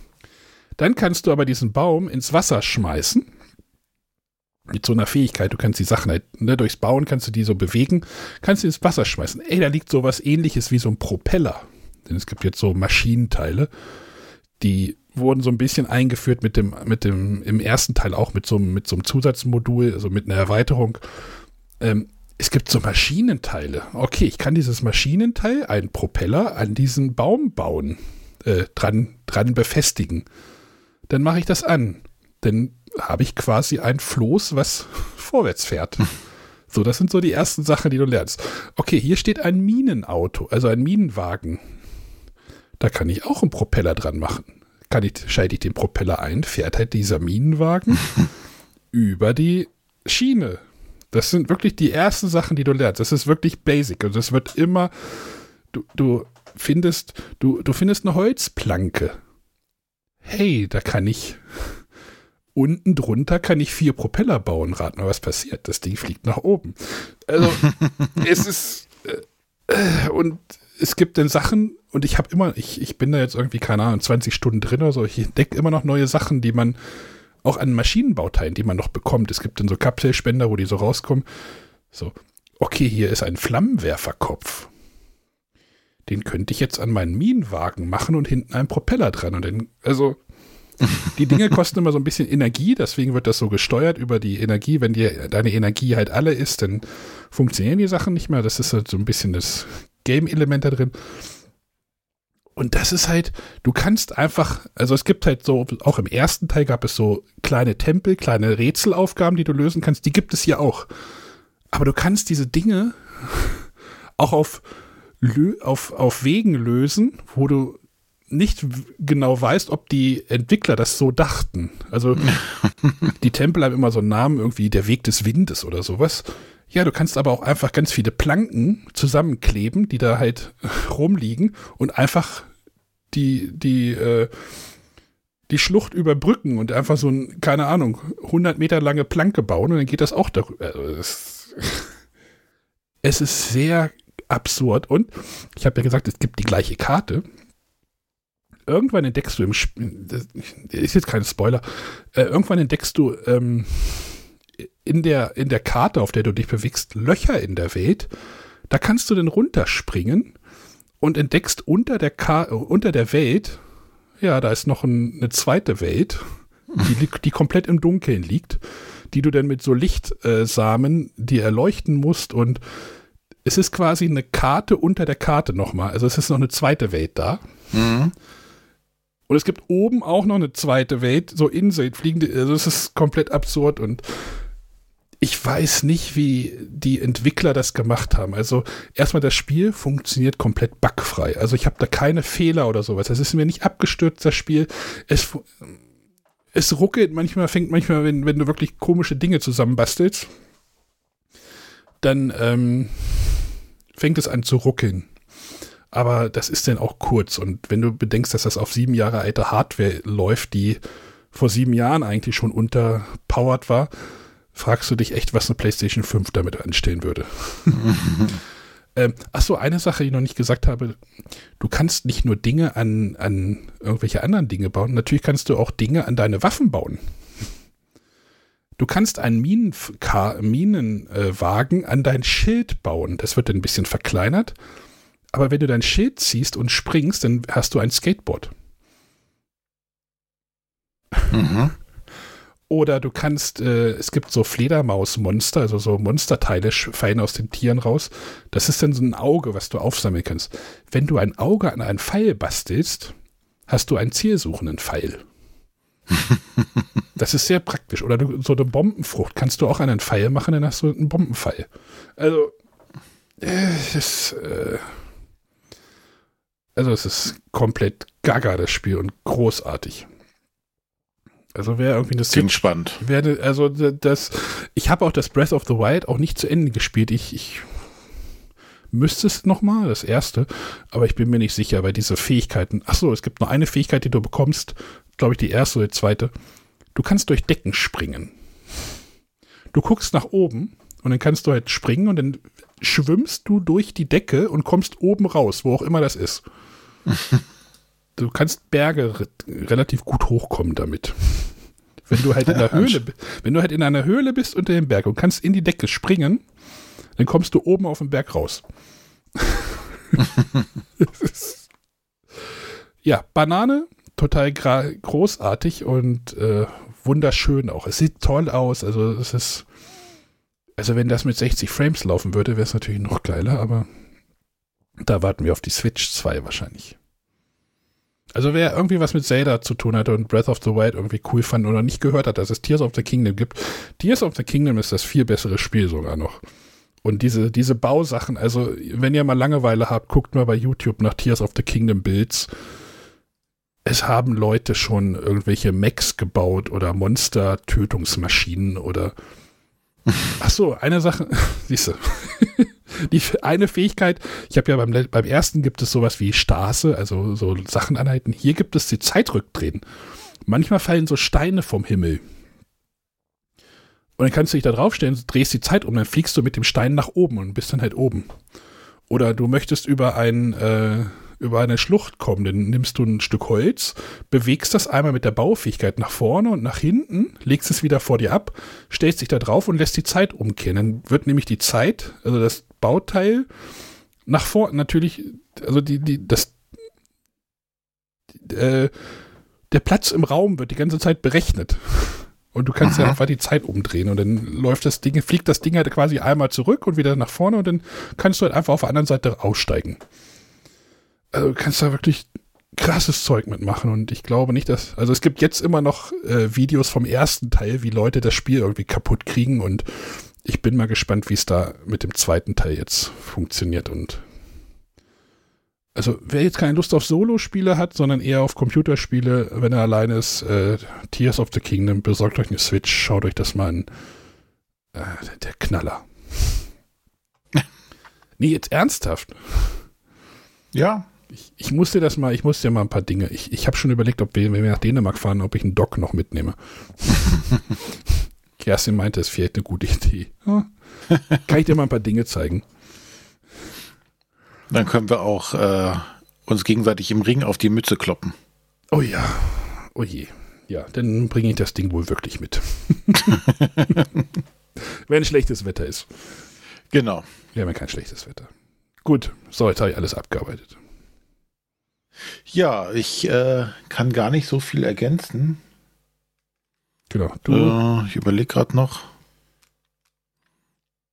Dann kannst du aber diesen Baum ins Wasser schmeißen. Mit so einer Fähigkeit, du kannst die Sachen halt, ne, durchs Bauen kannst du die so bewegen, kannst du ins Wasser schmeißen. Ey, da liegt sowas ähnliches wie so ein Propeller. Denn es gibt jetzt so Maschinenteile, die wurden so ein bisschen eingeführt mit dem, mit dem, im ersten Teil auch mit so, mit so einem Zusatzmodul, also mit einer Erweiterung. Ähm, es gibt so Maschinenteile. Okay, ich kann dieses Maschinenteil, einen Propeller, an diesen Baum bauen, äh, dran, dran befestigen. Dann mache ich das an. Dann habe ich quasi ein Floß, was vorwärts fährt. So, das sind so die ersten Sachen, die du lernst. Okay, hier steht ein Minenauto, also ein Minenwagen. Da kann ich auch einen Propeller dran machen. Kann ich, schalte ich den Propeller ein, fährt halt dieser Minenwagen über die Schiene. Das sind wirklich die ersten Sachen, die du lernst. Das ist wirklich basic. Und das wird immer, du, du findest, du, du findest eine Holzplanke. Hey, da kann ich, unten drunter kann ich vier Propeller bauen. Rat mal, was passiert. Das Ding fliegt nach oben. Also, es ist, äh, und es gibt dann Sachen, und ich habe immer, ich, ich bin da jetzt irgendwie, keine Ahnung, 20 Stunden drin oder so, ich entdecke immer noch neue Sachen, die man auch an Maschinenbauteilen, die man noch bekommt. Es gibt dann so Kapselspender, wo die so rauskommen. So, okay, hier ist ein Flammenwerferkopf. Den könnte ich jetzt an meinen Minenwagen machen und hinten einen Propeller dran. Und dann, also, die Dinge kosten immer so ein bisschen Energie, deswegen wird das so gesteuert über die Energie. Wenn die, deine Energie halt alle ist, dann funktionieren die Sachen nicht mehr. Das ist halt so ein bisschen das Game-Element da drin. Und das ist halt, du kannst einfach, also es gibt halt so, auch im ersten Teil gab es so kleine Tempel, kleine Rätselaufgaben, die du lösen kannst, die gibt es hier auch. Aber du kannst diese Dinge auch auf, auf, auf Wegen lösen, wo du nicht genau weißt, ob die Entwickler das so dachten. Also die Tempel haben immer so einen Namen, irgendwie der Weg des Windes oder sowas. Ja, du kannst aber auch einfach ganz viele Planken zusammenkleben, die da halt rumliegen und einfach die, die, äh, die Schlucht überbrücken und einfach so ein, keine Ahnung, 100 Meter lange Planke bauen und dann geht das auch darüber. Also es, es ist sehr absurd und ich habe ja gesagt, es gibt die gleiche Karte. Irgendwann entdeckst du im Spiel, ist jetzt kein Spoiler, äh, irgendwann entdeckst du ähm, in der, in der Karte, auf der du dich bewegst, Löcher in der Welt. Da kannst du dann runterspringen und entdeckst unter der, Ka unter der Welt, ja, da ist noch ein, eine zweite Welt, die, die komplett im Dunkeln liegt, die du dann mit so Lichtsamen äh, dir erleuchten musst und es ist quasi eine Karte unter der Karte nochmal. Also es ist noch eine zweite Welt da. Mhm. Und es gibt oben auch noch eine zweite Welt, so Inseln, fliegende, also es ist komplett absurd und ich weiß nicht, wie die Entwickler das gemacht haben. Also erstmal das Spiel funktioniert komplett bugfrei. Also ich habe da keine Fehler oder sowas. Es ist mir nicht abgestürzt, das Spiel. Es, es ruckelt manchmal, fängt manchmal, wenn, wenn du wirklich komische Dinge zusammenbastelst, dann ähm, fängt es an zu ruckeln. Aber das ist dann auch kurz. Und wenn du bedenkst, dass das auf sieben Jahre alte Hardware läuft, die vor sieben Jahren eigentlich schon unterpowered war, fragst du dich echt, was eine PlayStation 5 damit anstellen würde. ähm, achso, eine Sache, die ich noch nicht gesagt habe. Du kannst nicht nur Dinge an, an irgendwelche anderen Dinge bauen, natürlich kannst du auch Dinge an deine Waffen bauen. Du kannst einen Minenwagen an dein Schild bauen. Das wird dann ein bisschen verkleinert. Aber wenn du dein Schild ziehst und springst, dann hast du ein Skateboard. Mhm. Oder du kannst, äh, es gibt so Fledermausmonster, also so Monsterteile fallen aus den Tieren raus. Das ist dann so ein Auge, was du aufsammeln kannst. Wenn du ein Auge an einen Pfeil bastelst, hast du einen zielsuchenden Pfeil. das ist sehr praktisch. Oder du, so eine Bombenfrucht kannst du auch an einen Pfeil machen, dann hast du einen Bombenpfeil. Also, äh, das, äh, also es ist komplett gaga, das Spiel, und großartig. Also wäre irgendwie eine Klingt spannend. Werde, also das, ich habe auch das Breath of the Wild auch nicht zu Ende gespielt. Ich, ich müsste es nochmal, das erste, aber ich bin mir nicht sicher, weil diese Fähigkeiten, ach so, es gibt nur eine Fähigkeit, die du bekommst, glaube ich die erste oder die zweite. Du kannst durch Decken springen. Du guckst nach oben und dann kannst du halt springen und dann schwimmst du durch die Decke und kommst oben raus, wo auch immer das ist. du kannst Berge re relativ gut hochkommen damit. Wenn du halt in der Höhle, wenn du halt in einer Höhle bist unter dem Berg und kannst in die Decke springen, dann kommst du oben auf den Berg raus. ja, Banane, total großartig und äh, wunderschön auch. Es sieht toll aus, also es ist, also wenn das mit 60 Frames laufen würde, wäre es natürlich noch geiler, aber da warten wir auf die Switch 2 wahrscheinlich. Also wer irgendwie was mit Zelda zu tun hatte und Breath of the Wild irgendwie cool fand oder nicht gehört hat, dass es Tears of the Kingdom gibt, Tears of the Kingdom ist das viel bessere Spiel sogar noch. Und diese, diese Bausachen, also wenn ihr mal Langeweile habt, guckt mal bei YouTube nach Tears of the Kingdom Builds. Es haben Leute schon irgendwelche Mechs gebaut oder Monster-Tötungsmaschinen oder Ach so, eine Sache, siehst du. Die eine Fähigkeit, ich habe ja beim, beim ersten gibt es sowas wie Stase, also so Sachen anhalten. Hier gibt es die Zeitrückdrehen. Manchmal fallen so Steine vom Himmel. Und dann kannst du dich da draufstellen, drehst die Zeit um, dann fliegst du mit dem Stein nach oben und bist dann halt oben. Oder du möchtest über ein äh, über eine Schlucht kommen. Dann nimmst du ein Stück Holz, bewegst das einmal mit der Baufähigkeit nach vorne und nach hinten, legst es wieder vor dir ab, stellst dich da drauf und lässt die Zeit umkehren. Dann wird nämlich die Zeit, also das Bauteil, nach vorne natürlich, also die, die, das, äh, der Platz im Raum wird die ganze Zeit berechnet. Und du kannst ja einfach die Zeit umdrehen und dann läuft das Ding, fliegt das Ding halt quasi einmal zurück und wieder nach vorne und dann kannst du halt einfach auf der anderen Seite aussteigen also du kannst da wirklich krasses Zeug mitmachen und ich glaube nicht, dass, also es gibt jetzt immer noch äh, Videos vom ersten Teil, wie Leute das Spiel irgendwie kaputt kriegen und ich bin mal gespannt, wie es da mit dem zweiten Teil jetzt funktioniert und also wer jetzt keine Lust auf Solo-Spiele hat, sondern eher auf Computerspiele, wenn er alleine ist, äh, Tears of the Kingdom, besorgt euch eine Switch, schaut euch das mal an. Äh, der Knaller. nee, jetzt ernsthaft. Ja, ich, ich musste das mal, ich musste ja mal ein paar Dinge. Ich, ich habe schon überlegt, ob wir, wenn wir nach Dänemark fahren, ob ich einen Dock noch mitnehme. Kerstin meinte, es fehlt eine gute Idee. Ja. Kann ich dir mal ein paar Dinge zeigen? Dann können wir auch äh, uns gegenseitig im Ring auf die Mütze kloppen. Oh ja, oh je. Ja, dann bringe ich das Ding wohl wirklich mit. Wenn schlechtes Wetter ist. Genau. Wir haben ja kein schlechtes Wetter. Gut, so, jetzt habe ich alles abgearbeitet. Ja, ich äh, kann gar nicht so viel ergänzen. Genau. Du, äh, ich überlege gerade noch.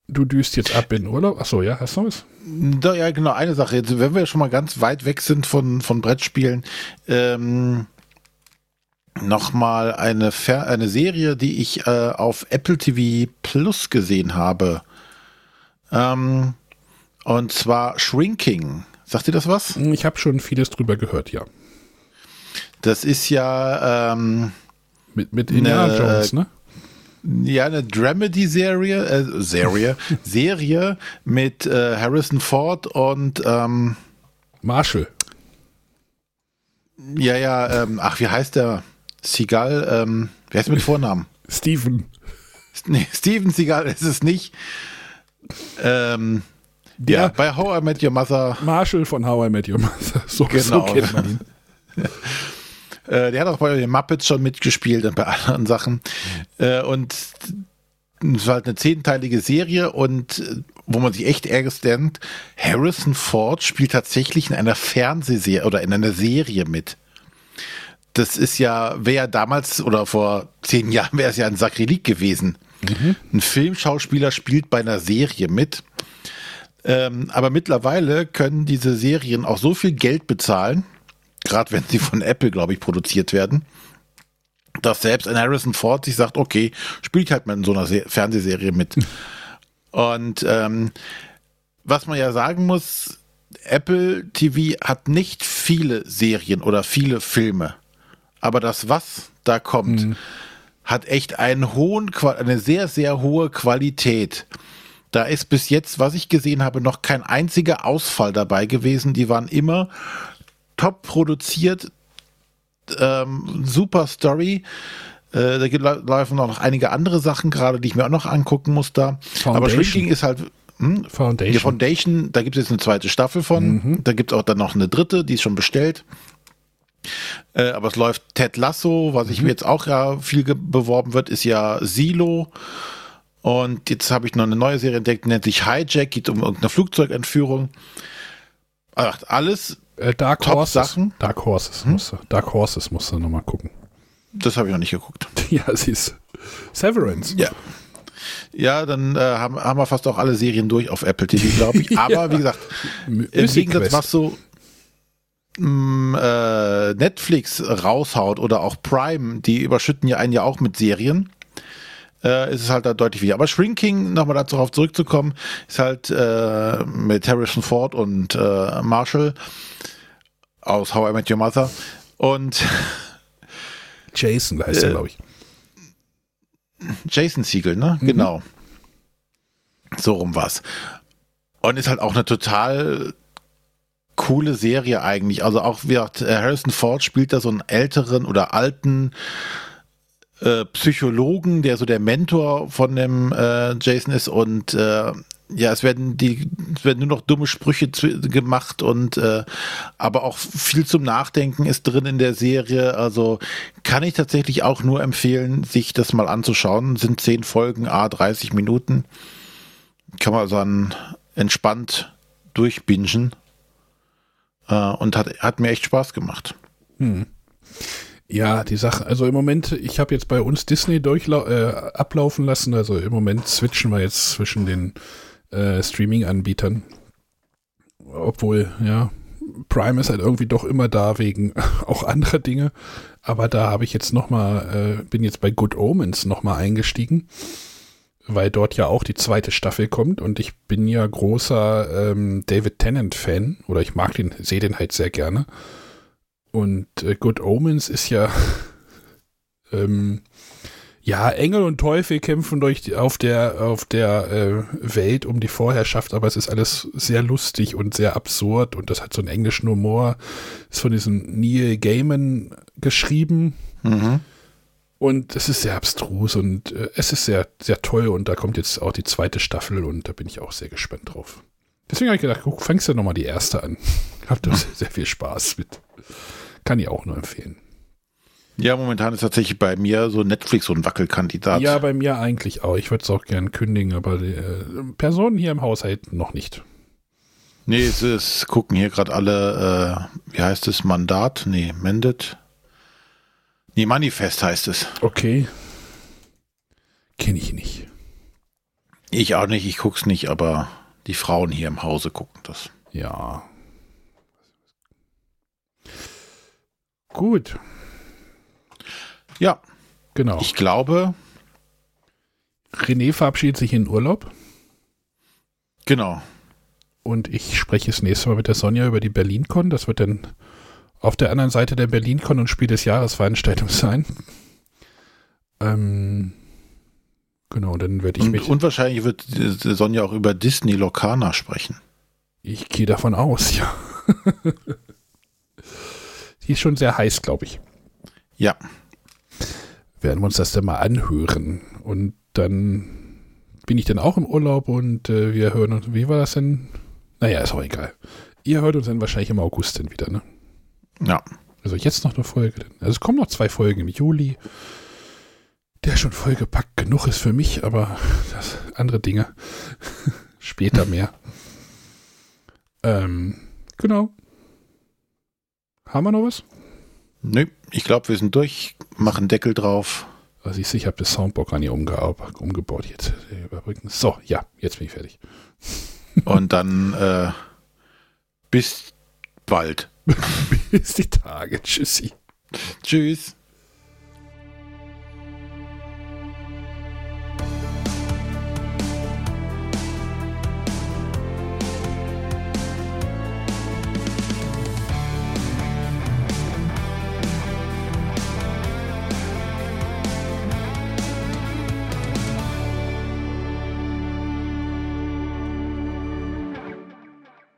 Du düst jetzt ab in Urlaub. Achso, ja, hast du was? Da, ja, genau, eine Sache. Jetzt, wenn wir schon mal ganz weit weg sind von, von Brettspielen, ähm, nochmal eine, eine Serie, die ich äh, auf Apple TV Plus gesehen habe. Ähm, und zwar Shrinking. Sagt ihr das was? Ich habe schon vieles drüber gehört, ja. Das ist ja ähm, mit, mit Indiana Jones, ne? Ja, eine Dramedy-Serie, äh, Serie, Serie mit äh, Harrison Ford und ähm, Marshall. Ja, ja, ähm, ach, wie heißt der? Seagal, ähm, wer ist mit Vornamen? Steven. Nee, Steven Seagal ist es nicht. Ähm, der ja, bei How I Met Your Mother. Marshall von How I Met Your Mother. So, genau. so kennt man ihn. Äh, der hat auch bei den Muppets schon mitgespielt und bei anderen Sachen. Mhm. und es war halt eine zehnteilige Serie und äh, wo man sich echt ärgert, denkt, Harrison Ford spielt tatsächlich in einer Fernsehserie oder in einer Serie mit. Das ist ja, wäre ja damals oder vor zehn Jahren wäre es ja ein Sakrileg gewesen. Mhm. Ein Filmschauspieler spielt bei einer Serie mit. Ähm, aber mittlerweile können diese Serien auch so viel Geld bezahlen, gerade wenn sie von Apple, glaube ich, produziert werden, dass selbst ein Harrison Ford sich sagt, okay, spiele ich halt mal in so einer Se Fernsehserie mit. Und ähm, was man ja sagen muss, Apple TV hat nicht viele Serien oder viele Filme. Aber das, was da kommt, mhm. hat echt einen hohen, eine sehr, sehr hohe Qualität. Da ist bis jetzt, was ich gesehen habe, noch kein einziger Ausfall dabei gewesen. Die waren immer top produziert, ähm, super Story. Äh, da gibt- laufen auch noch einige andere Sachen gerade, die ich mir auch noch angucken muss da. Aber Foundation. Shrinking ist halt. Hm? Foundation. Die Foundation, da gibt es jetzt eine zweite Staffel von. Da gibt es auch dann noch eine dritte, die ist schon bestellt. Äh, aber es läuft Ted Lasso, was ich mir jetzt auch ja viel beworben wird, ist ja Silo. Und jetzt habe ich noch eine neue Serie entdeckt, die nennt sich Hijack, geht um irgendeine Flugzeugentführung. Ach, alles, Äh, Dark Top Horses. Sachen. Hm? Dark Horses musst du. Dark Horses musst du nochmal gucken. das habe ich noch nicht geguckt. ja, sie ist Severance. Ja. Ja, dann äh, haben, haben wir fast auch alle Serien durch auf Apple TV, glaube ich. Aber wie gesagt, M- im Gegensatz, was so mh, äh, Netflix raushaut oder auch Prime, die überschütten ja einen ja auch mit Serien. Äh, ist es halt da deutlich wieder. Aber Shrinking, nochmal darauf zurückzukommen, ist halt äh, mit Harrison Ford und äh, Marshall aus How I Met Your Mother. Und Jason heißt er, Äh, glaube ich. Jason Siegel, ne? Genau. So rum war's. Und ist halt auch eine total coole Serie eigentlich. Also auch wie gesagt, Harrison Ford spielt da so einen älteren oder alten äh, Psychologen, der so der Mentor von dem äh, Jason ist und äh, ja, es werden die, es werden nur noch dumme Sprüche gemacht und äh, aber auch viel zum Nachdenken ist drin in der Serie. Also kann ich tatsächlich auch nur empfehlen, sich das mal anzuschauen. Sind zehn Folgen, a 30 Minuten. Kann man dann entspannt durchbingen. Äh, und hat, hat mir echt Spaß gemacht. Ja, die Sache, also im Moment, ich habe jetzt bei uns Disney äh, ablaufen lassen, also im Moment switchen wir jetzt zwischen den äh, Streaming-Anbietern. Obwohl, ja, Prime ist halt irgendwie doch immer da wegen auch anderer Dinge. Aber da habe ich jetzt nochmal, äh, bin jetzt bei Good Omens nochmal eingestiegen, weil dort ja auch die zweite Staffel kommt und ich bin ja großer ähm, David Tennant-Fan oder ich mag den, sehe den halt sehr gerne. Und äh, Good Omens ist ja, ähm, ja, Engel und Teufel kämpfen durch die, auf der, auf der äh, Welt um die Vorherrschaft, aber es ist alles sehr lustig und sehr absurd und das hat so einen englischen Humor. Ist von diesem Neil Gaiman geschrieben Mhm. und es ist sehr abstrus und äh, es ist sehr, sehr toll und da kommt jetzt auch die zweite Staffel und da bin ich auch sehr gespannt drauf. Deswegen habe ich gedacht, guck, fängst du nochmal die erste an. Habt sehr, sehr viel Spaß mit. Kann ich auch nur empfehlen. Ja, momentan ist tatsächlich bei mir so Netflix so ein Wackelkandidat. Ja, bei mir eigentlich auch. Ich würde es auch gern kündigen, aber die äh, Personen hier im Haushalt noch nicht. Nee, es ist, gucken hier gerade alle, äh, wie heißt es, Mandat? Nee, Mendet. Nee, Manifest heißt es. Okay. Kenne ich nicht. Ich auch nicht, ich guck's nicht, aber die Frauen hier im Hause gucken das. Ja. Gut, Ja, genau. ich glaube, René verabschiedet sich in Urlaub genau. und ich spreche das nächste Mal mit der Sonja über die BerlinCon. Das wird dann auf der anderen Seite der BerlinCon und Spiel des Jahres Veranstaltung sein. Ähm, genau, dann werde ich Und, mich. und wahrscheinlich wird Sonja auch über Disney Locana sprechen. Ich gehe davon aus, ja. Die ist schon sehr heiß, glaube ich. Ja, Werden wir uns das dann mal anhören. Und dann bin ich dann auch im Urlaub und äh, wir hören uns. Wie war das denn? Naja, ist auch egal. Ihr hört uns dann wahrscheinlich im August dann wieder, ne? ja. Also jetzt noch eine Folge. Also es kommen noch zwei Folgen im Juli. Der schon vollgepackt genug ist für mich, aber das andere Dinge später mehr. Ähm, genau. Haben wir noch was? Nö, ich glaube, wir sind durch, machen Deckel drauf. Also du, ich habe das Soundboard gar nicht umgebaut, umgebaut jetzt. Überbrücken. So, ja, jetzt bin ich fertig. Und dann äh, bis bald. Bis die Tage. Tschüssi. Tschüss.